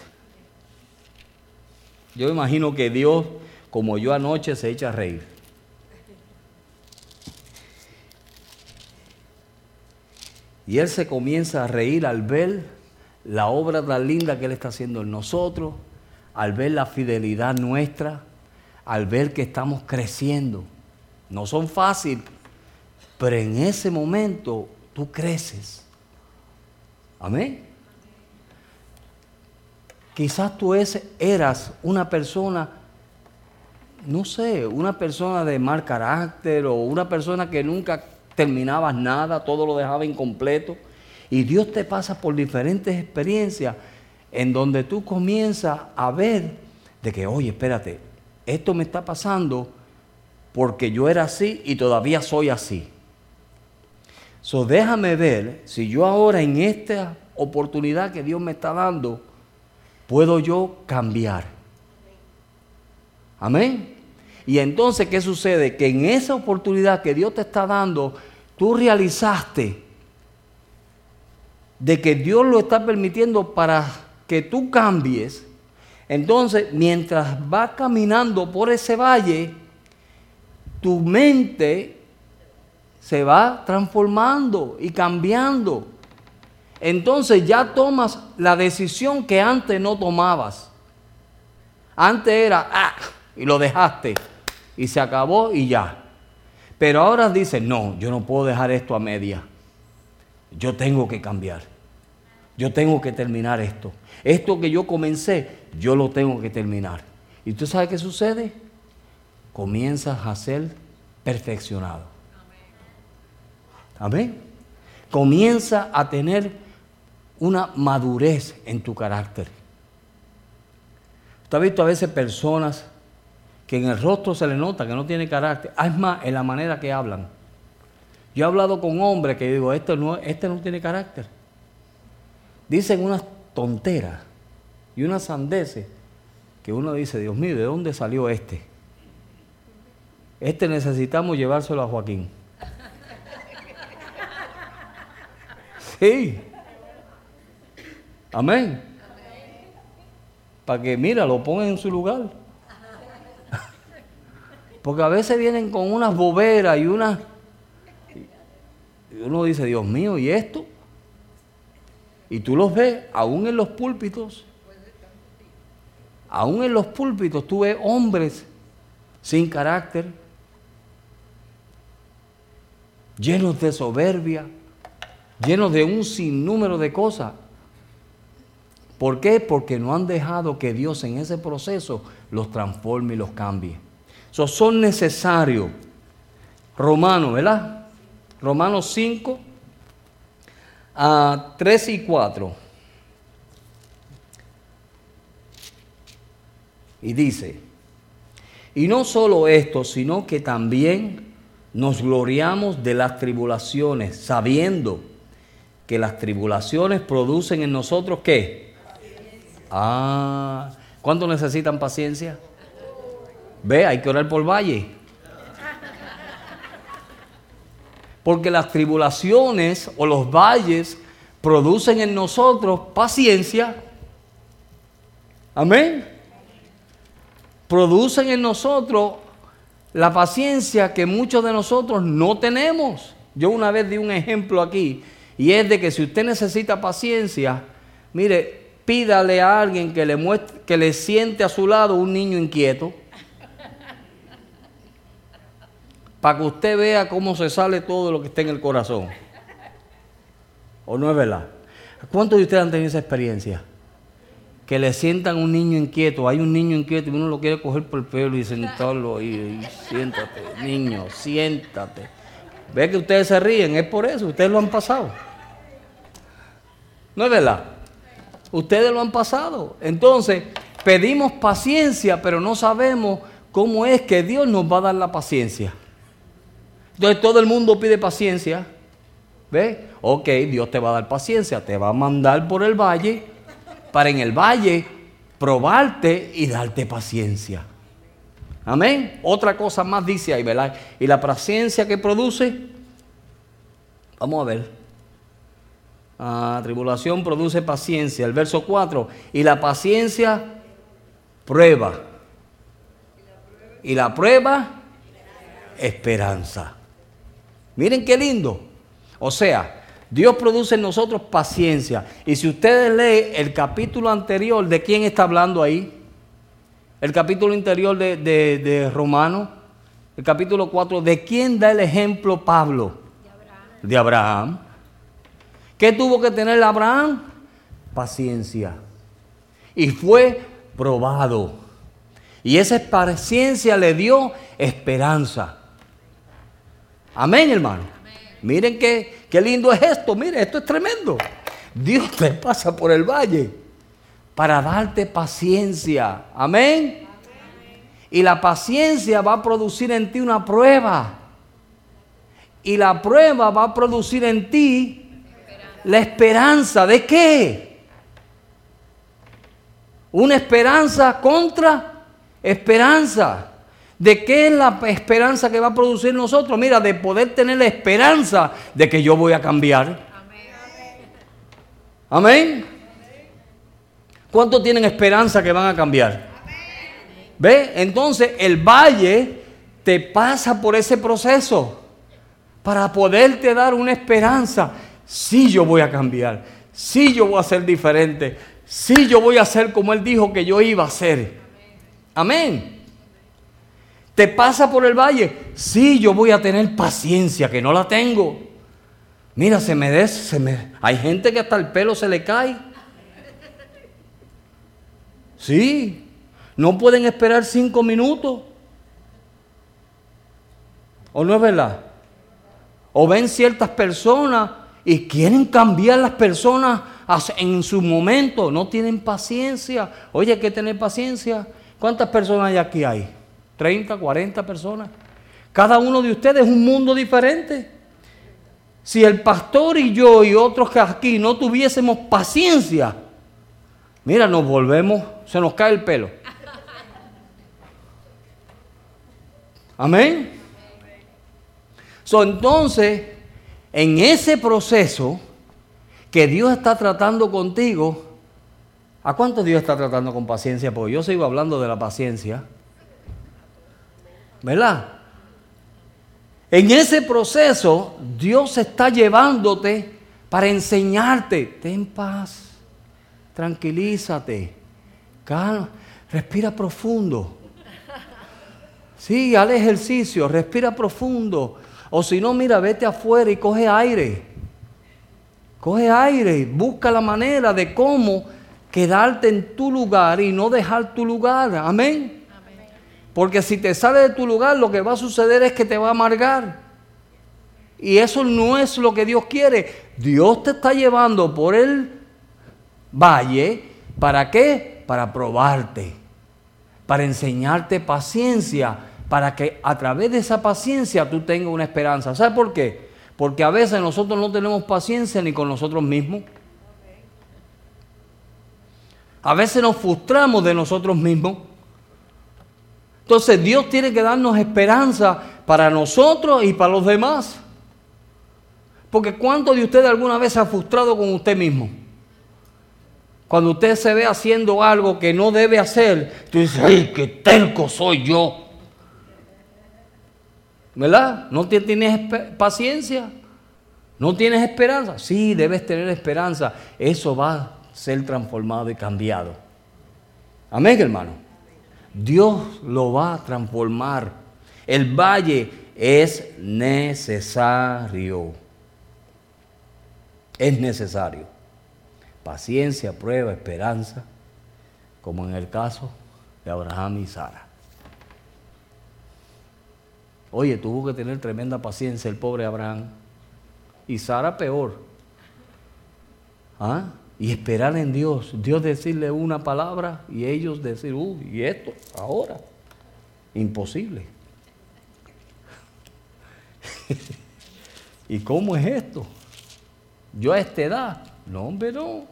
Speaker 2: Yo imagino que Dios, como yo anoche, se echa a reír. Y Él se comienza a reír al ver la obra tan linda que Él está haciendo en nosotros, al ver la fidelidad nuestra, al ver que estamos creciendo. No son fáciles, pero en ese momento tú creces. Amén. Quizás tú eras una persona, no sé, una persona de mal carácter o una persona que nunca terminabas nada, todo lo dejaba incompleto. Y Dios te pasa por diferentes experiencias en donde tú comienzas a ver de que, oye, espérate, esto me está pasando porque yo era así y todavía soy así. So déjame ver si yo ahora en esta oportunidad que Dios me está dando, puedo yo cambiar. Amén. Y entonces, ¿qué sucede? Que en esa oportunidad que Dios te está dando, tú realizaste de que Dios lo está permitiendo para que tú cambies. Entonces, mientras vas caminando por ese valle, tu mente se va transformando y cambiando. Entonces ya tomas la decisión que antes no tomabas. Antes era, ah, y lo dejaste, y se acabó y ya. Pero ahora dices, no, yo no puedo dejar esto a media. Yo tengo que cambiar. Yo tengo que terminar esto. Esto que yo comencé, yo lo tengo que terminar. ¿Y tú sabes qué sucede? Comienzas a ser perfeccionado. Amén. Comienza a tener una madurez en tu carácter. Usted ha visto a veces personas que en el rostro se le nota que no tiene carácter. Ah, es más, en la manera que hablan. Yo he hablado con hombres que digo, este no, este no tiene carácter. Dicen unas tonteras y unas sandeces que uno dice, Dios mío, ¿de dónde salió este? Este necesitamos llevárselo a Joaquín. Sí. Amén. Para que, mira, lo pongan en su lugar. Porque a veces vienen con unas boberas y unas... Uno dice, Dios mío, ¿y esto? Y tú los ves, aún en los púlpitos. Aún en los púlpitos tú ves hombres sin carácter, llenos de soberbia, llenos de un sinnúmero de cosas. ¿Por qué? Porque no han dejado que Dios en ese proceso los transforme y los cambie. So, son necesarios. Romanos, ¿verdad? Romanos 5 a 3 y 4. Y dice, y no solo esto, sino que también nos gloriamos de las tribulaciones, sabiendo que las tribulaciones producen en nosotros qué? Ah, ¿cuánto necesitan paciencia? Ve, hay que orar por valle. Porque las tribulaciones o los valles producen en nosotros paciencia. Amén. Producen en nosotros la paciencia que muchos de nosotros no tenemos. Yo una vez di un ejemplo aquí y es de que si usted necesita paciencia, mire, pídale a alguien que le, muestre, que le siente a su lado un niño inquieto. Para que usted vea cómo se sale todo lo que está en el corazón. ¿O no es verdad? ¿Cuántos de ustedes han tenido esa experiencia? Que le sientan un niño inquieto, hay un niño inquieto y uno lo quiere coger por el pelo y sentarlo ahí, y siéntate, niño, siéntate. Ve que ustedes se ríen, es por eso, ustedes lo han pasado. ¿No es verdad? Ustedes lo han pasado. Entonces, pedimos paciencia, pero no sabemos cómo es que Dios nos va a dar la paciencia. Entonces todo el mundo pide paciencia. ¿Ve? Ok, Dios te va a dar paciencia, te va a mandar por el valle para en el valle probarte y darte paciencia. Amén. Otra cosa más dice ahí, ¿verdad? Y la paciencia que produce, vamos a ver. Ah, tribulación produce paciencia. El verso 4. Y la paciencia prueba. Y la prueba, esperanza. Miren qué lindo. O sea, Dios produce en nosotros paciencia. Y si ustedes leen el capítulo anterior, ¿de quién está hablando ahí? El capítulo interior de, de, de Romano, el capítulo 4, ¿de quién da el ejemplo Pablo? De Abraham. De Abraham. ¿Qué tuvo que tener Abraham? Paciencia. Y fue probado. Y esa paciencia le dio esperanza. Amén, hermano. Miren qué, qué lindo es esto. Miren, esto es tremendo. Dios te pasa por el valle para darte paciencia. Amén. Y la paciencia va a producir en ti una prueba. Y la prueba va a producir en ti la esperanza de qué? Una esperanza contra esperanza. ¿De qué es la esperanza que va a producir nosotros? Mira, de poder tener la esperanza de que yo voy a cambiar. Amén. ¿Cuántos tienen esperanza que van a cambiar? ¿Ve? Entonces el valle te pasa por ese proceso para poderte dar una esperanza. Sí, yo voy a cambiar. Sí, yo voy a ser diferente. Sí, yo voy a ser como Él dijo que yo iba a ser. Amén. ¿Te pasa por el valle? Sí, yo voy a tener paciencia, que no la tengo. Mira, se me des, se me, hay gente que hasta el pelo se le cae. Sí, no pueden esperar cinco minutos. ¿O no es verdad? O ven ciertas personas y quieren cambiar las personas en su momento. No tienen paciencia. Oye, hay que tener paciencia. ¿Cuántas personas hay aquí hay? ¿30, 40 personas? Cada uno de ustedes es un mundo diferente. Si el pastor y yo y otros que aquí no tuviésemos paciencia, mira, nos volvemos, se nos cae el pelo. Amén. So, entonces, en ese proceso que Dios está tratando contigo, ¿a cuánto Dios está tratando con paciencia? Porque yo sigo hablando de la paciencia. ¿Verdad? En ese proceso, Dios está llevándote para enseñarte. Ten paz, tranquilízate, calma, respira profundo. Sí, haz ejercicio, respira profundo. O si no, mira, vete afuera y coge aire. Coge aire, busca la manera de cómo quedarte en tu lugar y no dejar tu lugar. Amén. Porque si te sale de tu lugar, lo que va a suceder es que te va a amargar. Y eso no es lo que Dios quiere. Dios te está llevando por el valle. ¿Para qué? Para probarte. Para enseñarte paciencia. Para que a través de esa paciencia tú tengas una esperanza. ¿Sabes por qué? Porque a veces nosotros no tenemos paciencia ni con nosotros mismos. A veces nos frustramos de nosotros mismos. Entonces Dios tiene que darnos esperanza para nosotros y para los demás. Porque ¿cuántos de ustedes alguna vez se ha frustrado con usted mismo? Cuando usted se ve haciendo algo que no debe hacer, tú dices, ¡ay, qué terco soy yo! ¿Verdad? ¿No tienes paciencia? ¿No tienes esperanza? Sí, debes tener esperanza. Eso va a ser transformado y cambiado. Amén, hermano. Dios lo va a transformar. El valle es necesario. Es necesario. Paciencia, prueba, esperanza, como en el caso de Abraham y Sara. Oye, tuvo que tener tremenda paciencia el pobre Abraham. Y Sara peor. ¿Ah? Y esperar en Dios. Dios decirle una palabra y ellos decir, uy, y esto, ahora, imposible. ¿Y cómo es esto? Yo a esta edad, no, hombre, no.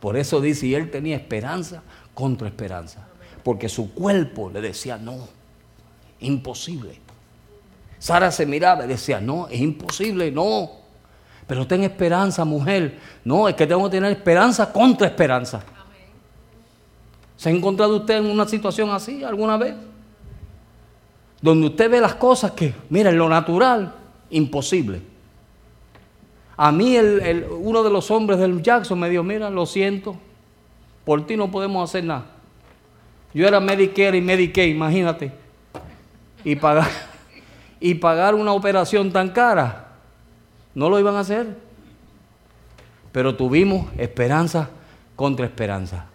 Speaker 2: Por eso dice, y él tenía esperanza contra esperanza, porque su cuerpo le decía, no, imposible. Sara se miraba y decía, no, es imposible, no. Pero ten esperanza, mujer. No, es que tengo que tener esperanza contra esperanza. ¿Se ha encontrado usted en una situación así alguna vez? Donde usted ve las cosas que, mira, en lo natural, imposible. A mí el, uno de los hombres del Jackson me dijo, mira, lo siento, por ti no podemos hacer nada. Yo era Medicare y Medicaid, imagínate. Y pagar, y pagar una operación tan cara no lo iban a hacer. Pero tuvimos esperanza contra esperanza.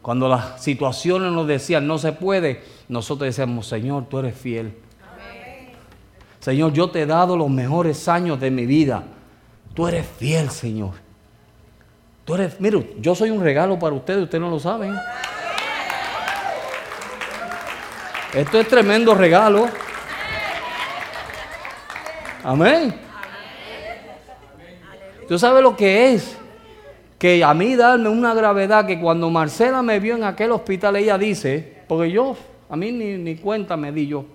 Speaker 2: Cuando las situaciones nos decían no se puede, nosotros decíamos, Señor, tú eres fiel. Señor, yo te he dado los mejores años de mi vida. Tú eres fiel, Señor. Tú eres, mire, yo soy un regalo para ustedes, ustedes no lo saben. Esto es tremendo regalo. Amén. ¿Tú sabes lo que es? que a mí darme una gravedad que cuando Marcela me vio en aquel hospital, ella dice, porque yo, a mí ni, ni cuenta me di yo,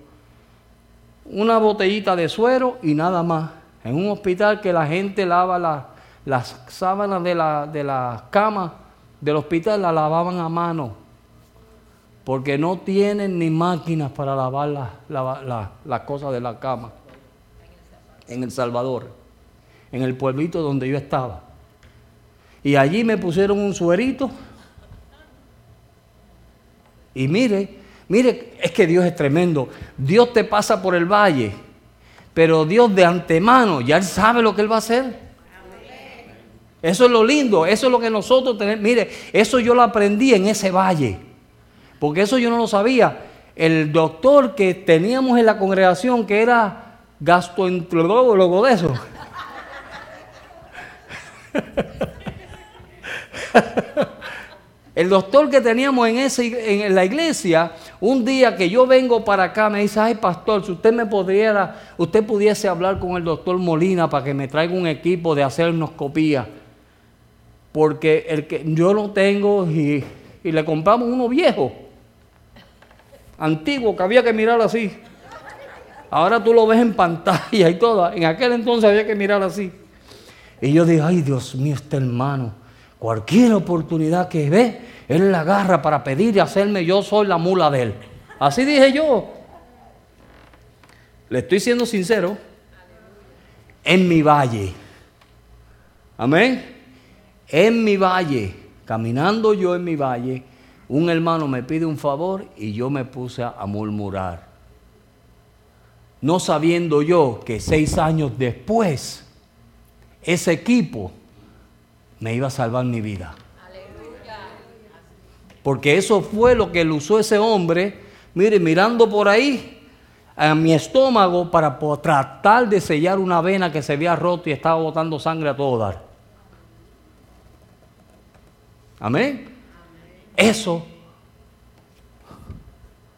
Speaker 2: una botellita de suero y nada más. En un hospital que la gente lava las sábanas de la, de la cama del hospital, la lavaban a mano. Porque no tienen ni máquinas para lavar las cosas de la cama. En El Salvador, en el pueblito donde yo estaba. Y allí me pusieron un suerito. Y mire, mire, es que Dios es tremendo. Dios te pasa por el valle, pero Dios de antemano ya sabe lo que Él va a hacer. Eso es lo lindo, eso es lo que nosotros tenemos. Mire, eso yo lo aprendí en ese valle, porque eso yo no lo sabía. El doctor que teníamos en la congregación, que era gastroenterólogo de eso. El doctor que teníamos en, ese, en la iglesia, un día que yo vengo para acá, me dice, ay pastor, si usted me pudiera, usted pudiese hablar con el doctor Molina para que me traiga un equipo de hacernos copia. Porque el que yo lo tengo y, y le compramos uno viejo, antiguo, que había que mirar así. Ahora tú lo ves en pantalla y todo. En aquel entonces había que mirar así. Y yo digo, ay Dios mío, este hermano Cualquier oportunidad que ve, él la agarra para pedir y hacerme yo soy la mula de él. Así dije yo. Le estoy siendo sincero. En mi valle. Amén. En mi valle, caminando yo en mi valle, un hermano me pide un favor y yo me puse a murmurar. No sabiendo yo que seis años después, ese equipo me iba a salvar mi vida. Porque eso fue lo que usó ese hombre, mire, mirando por ahí a mi estómago para tratar de sellar una vena que se había roto y estaba botando sangre a todo dar. Amén. Eso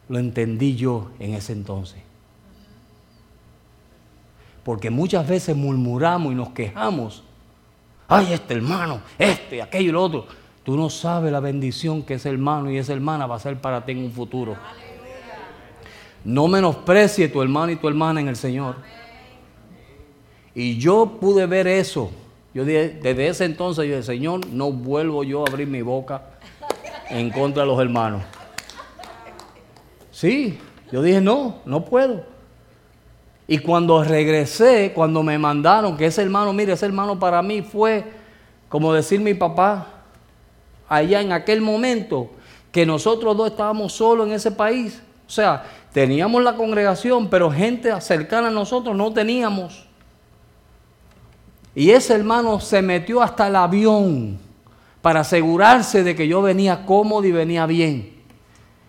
Speaker 2: lo entendí yo en ese entonces. Porque muchas veces murmuramos y nos quejamos ay, este hermano, este, aquello y lo otro. Tú no sabes la bendición que ese hermano y esa hermana va a ser para ti en un futuro. No menosprecie tu hermano y tu hermana en el Señor. Y yo pude ver eso. Yo dije, desde ese entonces yo dije, Señor, no vuelvo yo a abrir mi boca en contra de los hermanos. Sí, yo dije, no, no puedo. Y cuando regresé, cuando me mandaron que ese hermano, mire, ese hermano para mí fue como decir mi papá, allá en aquel momento, que nosotros dos estábamos solos en ese país. O sea, teníamos la congregación, pero gente cercana a nosotros no teníamos. Y ese hermano se metió hasta el avión para asegurarse de que yo venía cómodo y venía bien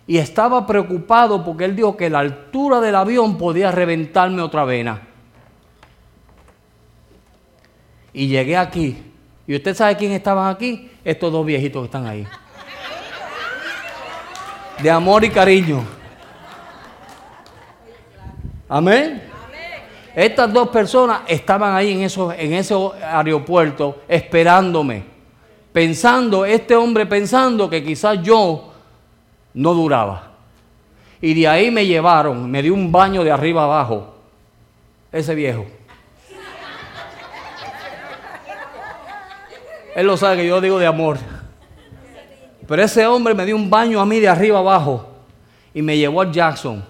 Speaker 2: y estaba preocupado porque él dijo que la altura del avión podía reventarme otra vena. Y llegué aquí. ¿Y usted sabe quién estaban aquí? Estos dos viejitos que están ahí. De amor y cariño. Amén. Estas dos personas estaban ahí en, en ese aeropuerto esperándome. Pensando, este hombre pensando que quizás yo no duraba. Y de ahí me llevaron, me dio un baño de arriba abajo, ese viejo. Él lo sabe que yo digo de amor. Pero ese hombre me dio un baño a mí de arriba abajo y me llevó al Jackson.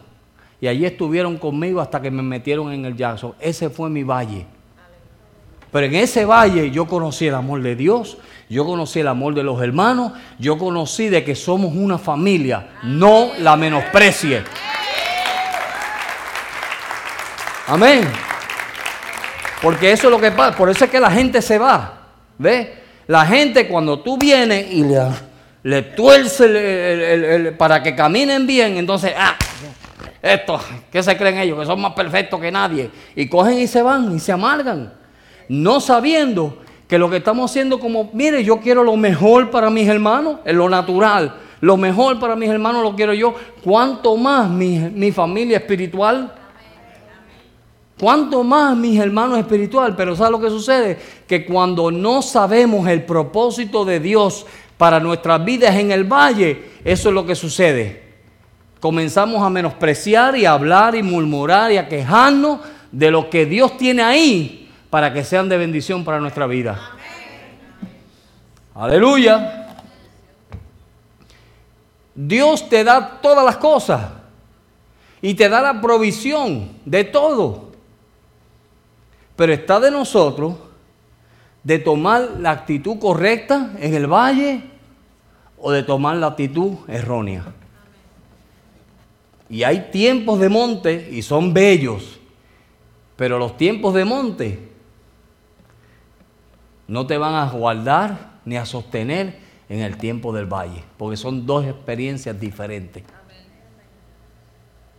Speaker 2: Y allí estuvieron conmigo hasta que me metieron en el Jackson. Ese fue mi valle. Pero en ese valle yo conocí el amor de Dios, yo conocí el amor de los hermanos, yo conocí de que somos una familia, no la menosprecie. Amén. Porque eso es lo que pasa, por eso es que la gente se va. ¿Ve? La gente cuando tú vienes y le, le tuerce para que caminen bien, entonces, ah, esto, ¿qué se creen ellos? Que son más perfectos que nadie. Y cogen y se van y se amargan no sabiendo que lo que estamos haciendo como, mire, yo quiero lo mejor para mis hermanos, en lo natural, lo mejor para mis hermanos lo quiero yo, cuanto más mi, familia espiritual, ¿Cuánto más, mis hermanos espirituales? Pero ¿sabe lo que sucede? Que cuando no sabemos el propósito de Dios para nuestras vidas en el valle, eso es lo que sucede. Comenzamos a menospreciar y a hablar y murmurar y a quejarnos de lo que Dios tiene ahí para que sean de bendición para nuestra vida. Aleluya. Dios te da todas las cosas y te da la provisión de todo. Pero está de nosotros de tomar la actitud correcta en el valle o de tomar la actitud errónea. Y hay tiempos de monte y son bellos, pero los tiempos de monte no te van a guardar ni a sostener en el tiempo del valle, porque son dos experiencias diferentes.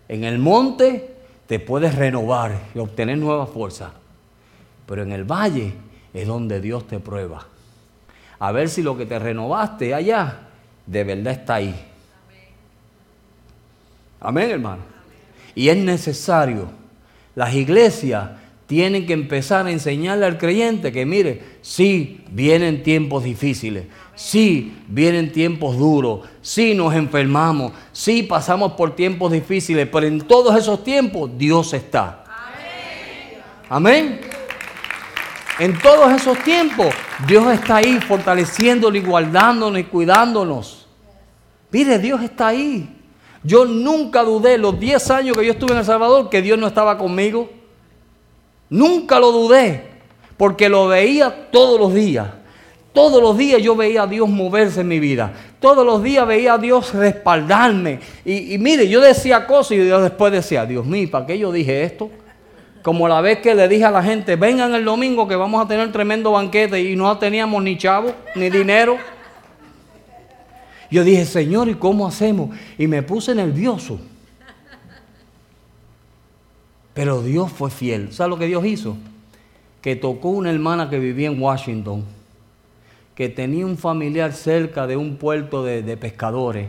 Speaker 2: En el monte te puedes renovar y obtener nueva fuerza, pero en el valle es donde Dios te prueba. A ver si lo que te renovaste allá de verdad está ahí. Amén, hermano. Y es necesario. Las iglesias tienen que empezar a enseñarle al creyente que mire, sí, vienen tiempos difíciles, sí, vienen tiempos duros, sí nos enfermamos, sí pasamos por tiempos difíciles, pero en todos esos tiempos Dios está. Amén. En todos esos tiempos Dios está ahí fortaleciéndonos y guardándonos y cuidándonos. Mire, Dios está ahí. Yo nunca dudé los 10 años que yo estuve en El Salvador que Dios no estaba conmigo. Nunca lo dudé, porque lo veía todos los días. Todos los días yo veía a Dios moverse en mi vida. Todos los días veía a Dios respaldarme. Y, mire, yo decía cosas y yo después decía, Dios mío, ¿para qué yo dije esto? Como la vez que le dije a la gente, vengan el domingo que vamos a tener tremendo banquete y no teníamos ni chavo, ni dinero. Yo dije, Señor, ¿y cómo hacemos? Y me puse nervioso. Pero Dios fue fiel. ¿Sabe lo que Dios hizo? Que tocó una hermana que vivía en Washington, que tenía un familiar cerca de un puerto de, pescadores.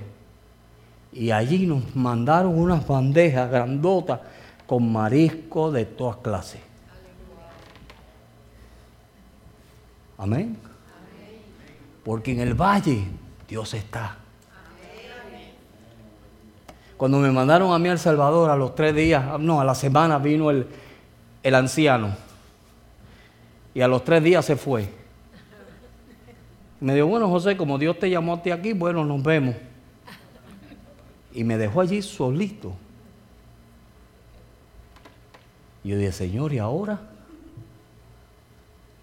Speaker 2: Y allí nos mandaron unas bandejas grandotas con marisco de todas clases. Amén. Porque en el valle Dios está. Cuando me mandaron a mí al Salvador a los tres días, no, a la semana vino el, el anciano. Y a los tres días se fue. Me dijo, bueno José, como Dios te llamó a ti aquí, bueno, nos vemos. Y me dejó allí solito. Y yo dije, Señor, ¿y ahora?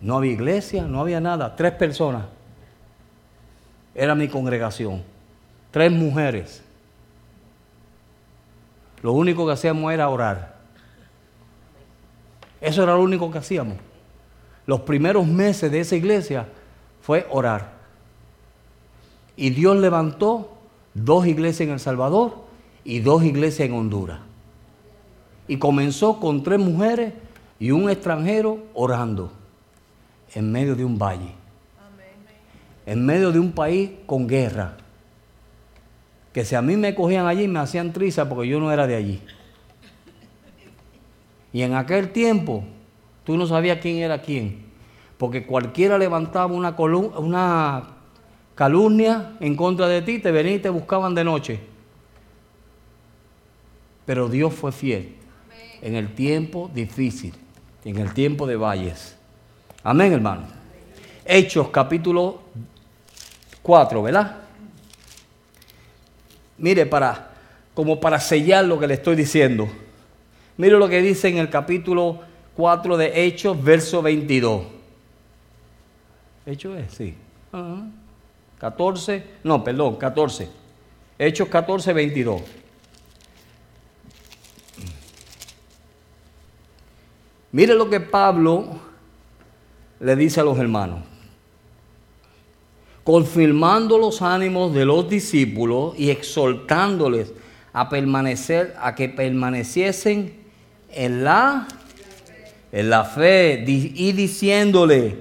Speaker 2: No había iglesia, no había nada. Tres personas. Era mi congregación. Tres mujeres. Lo único que hacíamos era orar. Eso era lo único que hacíamos. Los primeros meses de esa iglesia fue orar. Y Dios levantó dos iglesias en El Salvador y dos iglesias en Honduras. Y comenzó con tres mujeres y un extranjero orando en medio de un valle. En medio de un país con guerra que si a mí me cogían allí me hacían triza porque yo no era de allí. Y en aquel tiempo tú no sabías quién era quién, porque cualquiera levantaba una, una calumnia en contra de ti, te venían y te buscaban de noche. Pero Dios fue fiel en el tiempo difícil, en el tiempo de valles. Amén, hermano. Hechos capítulo 4, ¿verdad? Mire, para, como para sellar lo que le estoy diciendo. Mire lo que dice en el capítulo 4 de Hechos, verso 22. ¿Hechos es? Sí. 14, no, perdón, 14. Hechos 14, 22. Mire lo que Pablo le dice a los hermanos confirmando los ánimos de los discípulos y exhortándoles a permanecer, a que permaneciesen en la, en la fe y diciéndole,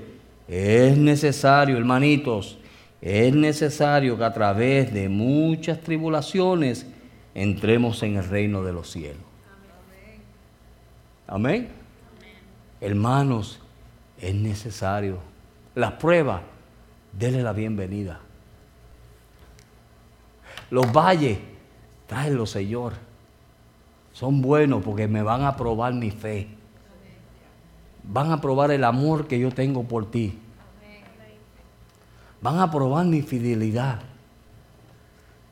Speaker 2: es necesario, hermanitos, es necesario que a través de muchas tribulaciones entremos en el reino de los cielos. Amén. Hermanos, es necesario. Las pruebas, denle la bienvenida. Los valles, tráelos, Señor. Son buenos porque me van a probar mi fe. Van a probar el amor que yo tengo por ti. Van a probar mi fidelidad.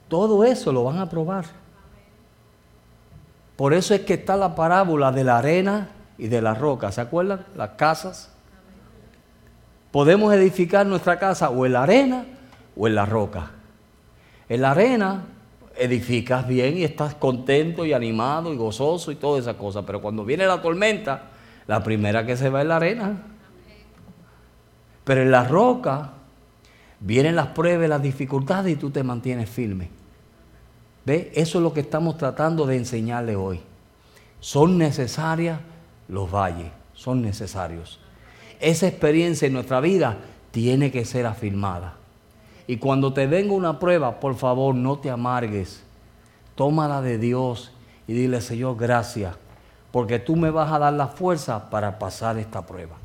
Speaker 2: Todo eso lo van a probar. Por eso es que está la parábola de la arena y de la roca. ¿Se acuerdan? Las casas. Podemos edificar nuestra casa o en la arena o en la roca. En la arena edificas bien y estás contento y animado y gozoso y todas esas cosas. Pero cuando viene la tormenta, la primera que se va es la arena. Pero en la roca vienen las pruebas, las dificultades y tú te mantienes firme. ¿Ve? Eso es lo que estamos tratando de enseñarle hoy. Son necesarias los valles, son necesarios. Esa experiencia en nuestra vida tiene que ser afirmada. Y cuando te venga una prueba, por favor, no te amargues. Tómala de Dios y dile, Señor, gracias, porque tú me vas a dar la fuerza para pasar esta prueba.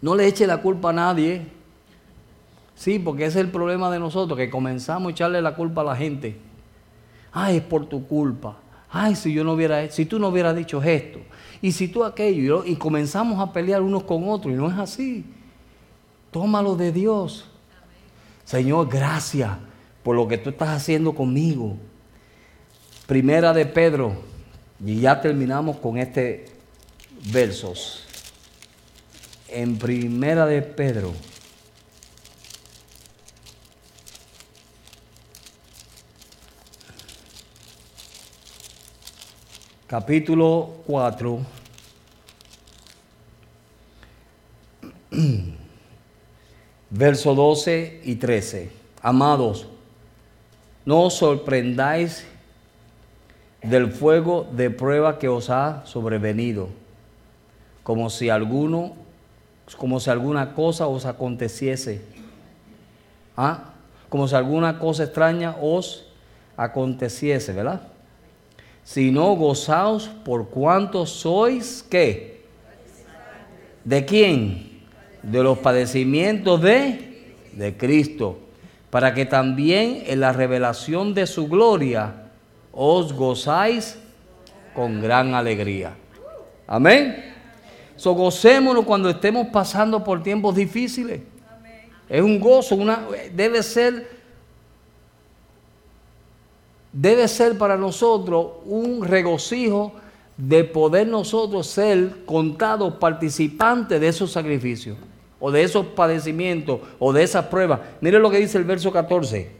Speaker 2: No le eche la culpa a nadie. Sí, porque ese es el problema de nosotros, que comenzamos a echarle la culpa a la gente. Ay, es por tu culpa. Ay, si yo no hubiera, si tú no hubieras dicho esto, y si tú aquello, y comenzamos a pelear unos con otros, y no es así. Tómalo de Dios. Señor, gracias por lo que tú estás haciendo conmigo. Primera de Pedro, y ya terminamos con este versos. En Primera de Pedro. Capítulo 4. verso 12 y 13. Amados, no os sorprendáis del fuego de prueba que os ha sobrevenido, como si alguno, como si alguna cosa os aconteciese. ¿Ah? Como si alguna cosa extraña os aconteciese, ¿verdad? Si no gozaos por cuanto sois, ¿qué? ¿De quién? de los padecimientos de, de Cristo, para que también en la revelación de su gloria os gozáis con gran alegría. Amén. So, gocémonos cuando estemos pasando por tiempos difíciles. Es un gozo, una, debe ser, debe ser para nosotros un regocijo de poder nosotros ser contados participantes de esos sacrificios o de esos padecimientos o de esas pruebas. Mire lo que dice el verso 14.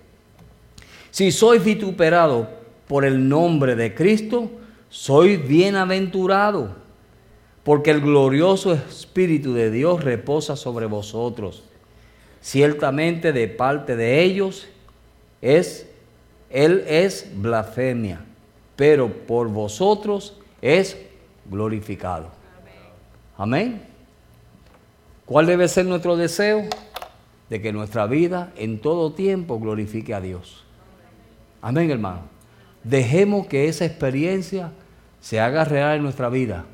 Speaker 2: Si sois vituperado por el nombre de Cristo, sois bienaventurado, porque el glorioso Espíritu de Dios reposa sobre vosotros. Ciertamente de parte de ellos es, Él es blasfemia, pero por vosotros es glorificado. Amén. ¿Cuál debe ser nuestro deseo? De que nuestra vida en todo tiempo glorifique a Dios. Amén, hermano. Dejemos que esa experiencia se haga real en nuestra vida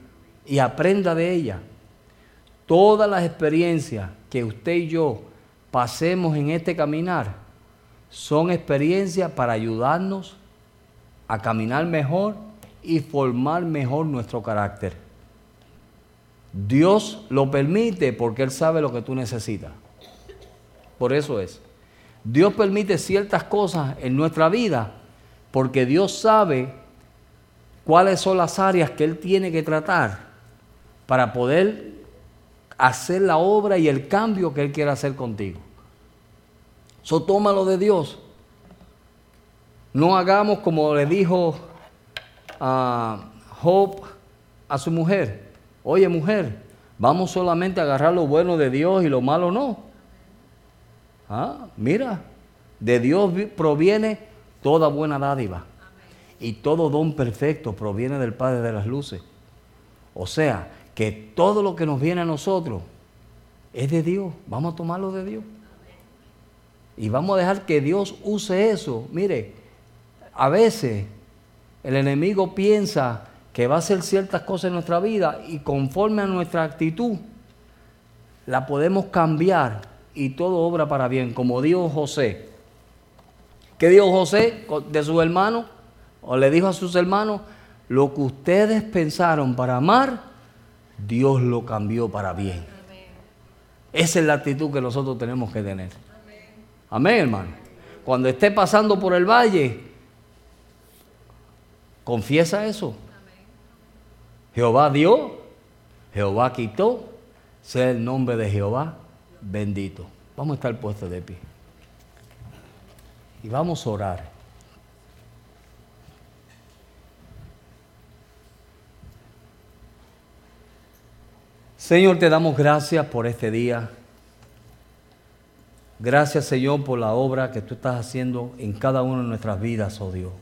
Speaker 2: y aprenda de ella. Todas las experiencias que usted y yo pasemos en este caminar son experiencias para ayudarnos a caminar mejor y formar mejor nuestro carácter. Dios lo permite porque Él sabe lo que tú necesitas. Por eso es. Dios permite ciertas cosas en nuestra vida porque Dios sabe cuáles son las áreas que Él tiene que tratar para poder hacer la obra y el cambio que Él quiere hacer contigo. So tómalo de Dios. No hagamos como le dijo a Job a su mujer. Oye mujer, vamos solamente a agarrar lo bueno de Dios y lo malo no. Ah, mira, de Dios proviene toda buena dádiva. Y todo don perfecto proviene del Padre de las Luces. O sea, que todo lo que nos viene a nosotros es de Dios. Vamos a tomarlo de Dios. Y vamos a dejar que Dios use eso. Mire, a veces el enemigo piensa que va a hacer ciertas cosas en nuestra vida y conforme a nuestra actitud, la podemos cambiar y todo obra para bien, como dijo José. ¿Qué dijo José de sus hermanos? O le dijo a sus hermanos, lo que ustedes pensaron para amar, Dios lo cambió para bien. Esa es la actitud que nosotros tenemos que tener. Amén, hermano. Cuando esté pasando por el valle, confiesa eso. Jehová dio, Jehová quitó, sea el nombre de Jehová bendito. Vamos a estar puestos de pie. Y vamos a orar. Señor, te damos gracias por este día. Gracias, Señor, por la obra que tú estás haciendo en cada una de nuestras vidas, oh Dios.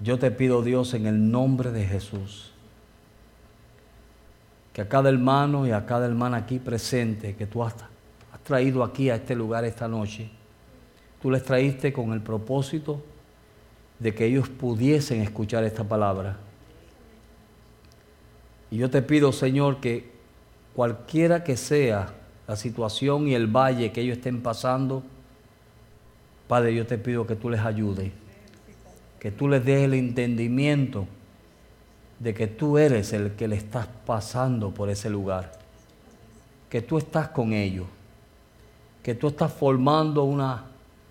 Speaker 2: Yo te pido, Dios, en el nombre de Jesús, que a cada hermano y a cada hermana aquí presente que tú has, traído aquí a este lugar esta noche, tú les traíste con el propósito de que ellos pudiesen escuchar esta palabra. Y yo te pido, Señor, que cualquiera que sea la situación y el valle que ellos estén pasando, Padre, yo te pido que tú les ayudes que tú les des el entendimiento de que tú eres el que le estás pasando por ese lugar, que tú estás con ellos, que tú estás formando una,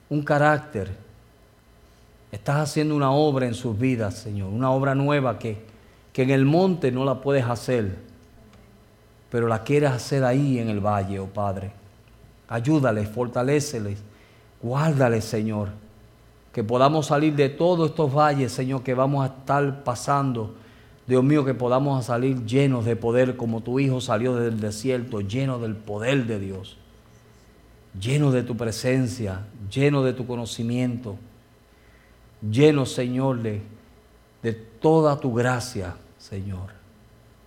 Speaker 2: un carácter, estás haciendo una obra en sus vidas, Señor, una obra nueva que, que en el monte no la puedes hacer, pero la quieres hacer ahí en el valle, oh Padre. Ayúdales, fortaléceles, guárdales, Señor que podamos salir de todos estos valles, Señor, que vamos a estar pasando. Dios mío, que podamos salir llenos de poder como tu Hijo salió del desierto, lleno del poder de Dios, lleno de tu presencia, lleno de tu conocimiento, lleno, Señor, de, de toda tu gracia, Señor.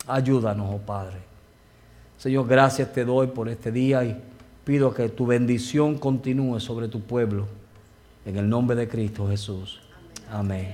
Speaker 2: Ayúdanos, oh Padre. Señor, gracias te doy por este día y pido que tu bendición continúe sobre tu pueblo. En el nombre de Cristo Jesús. Amén.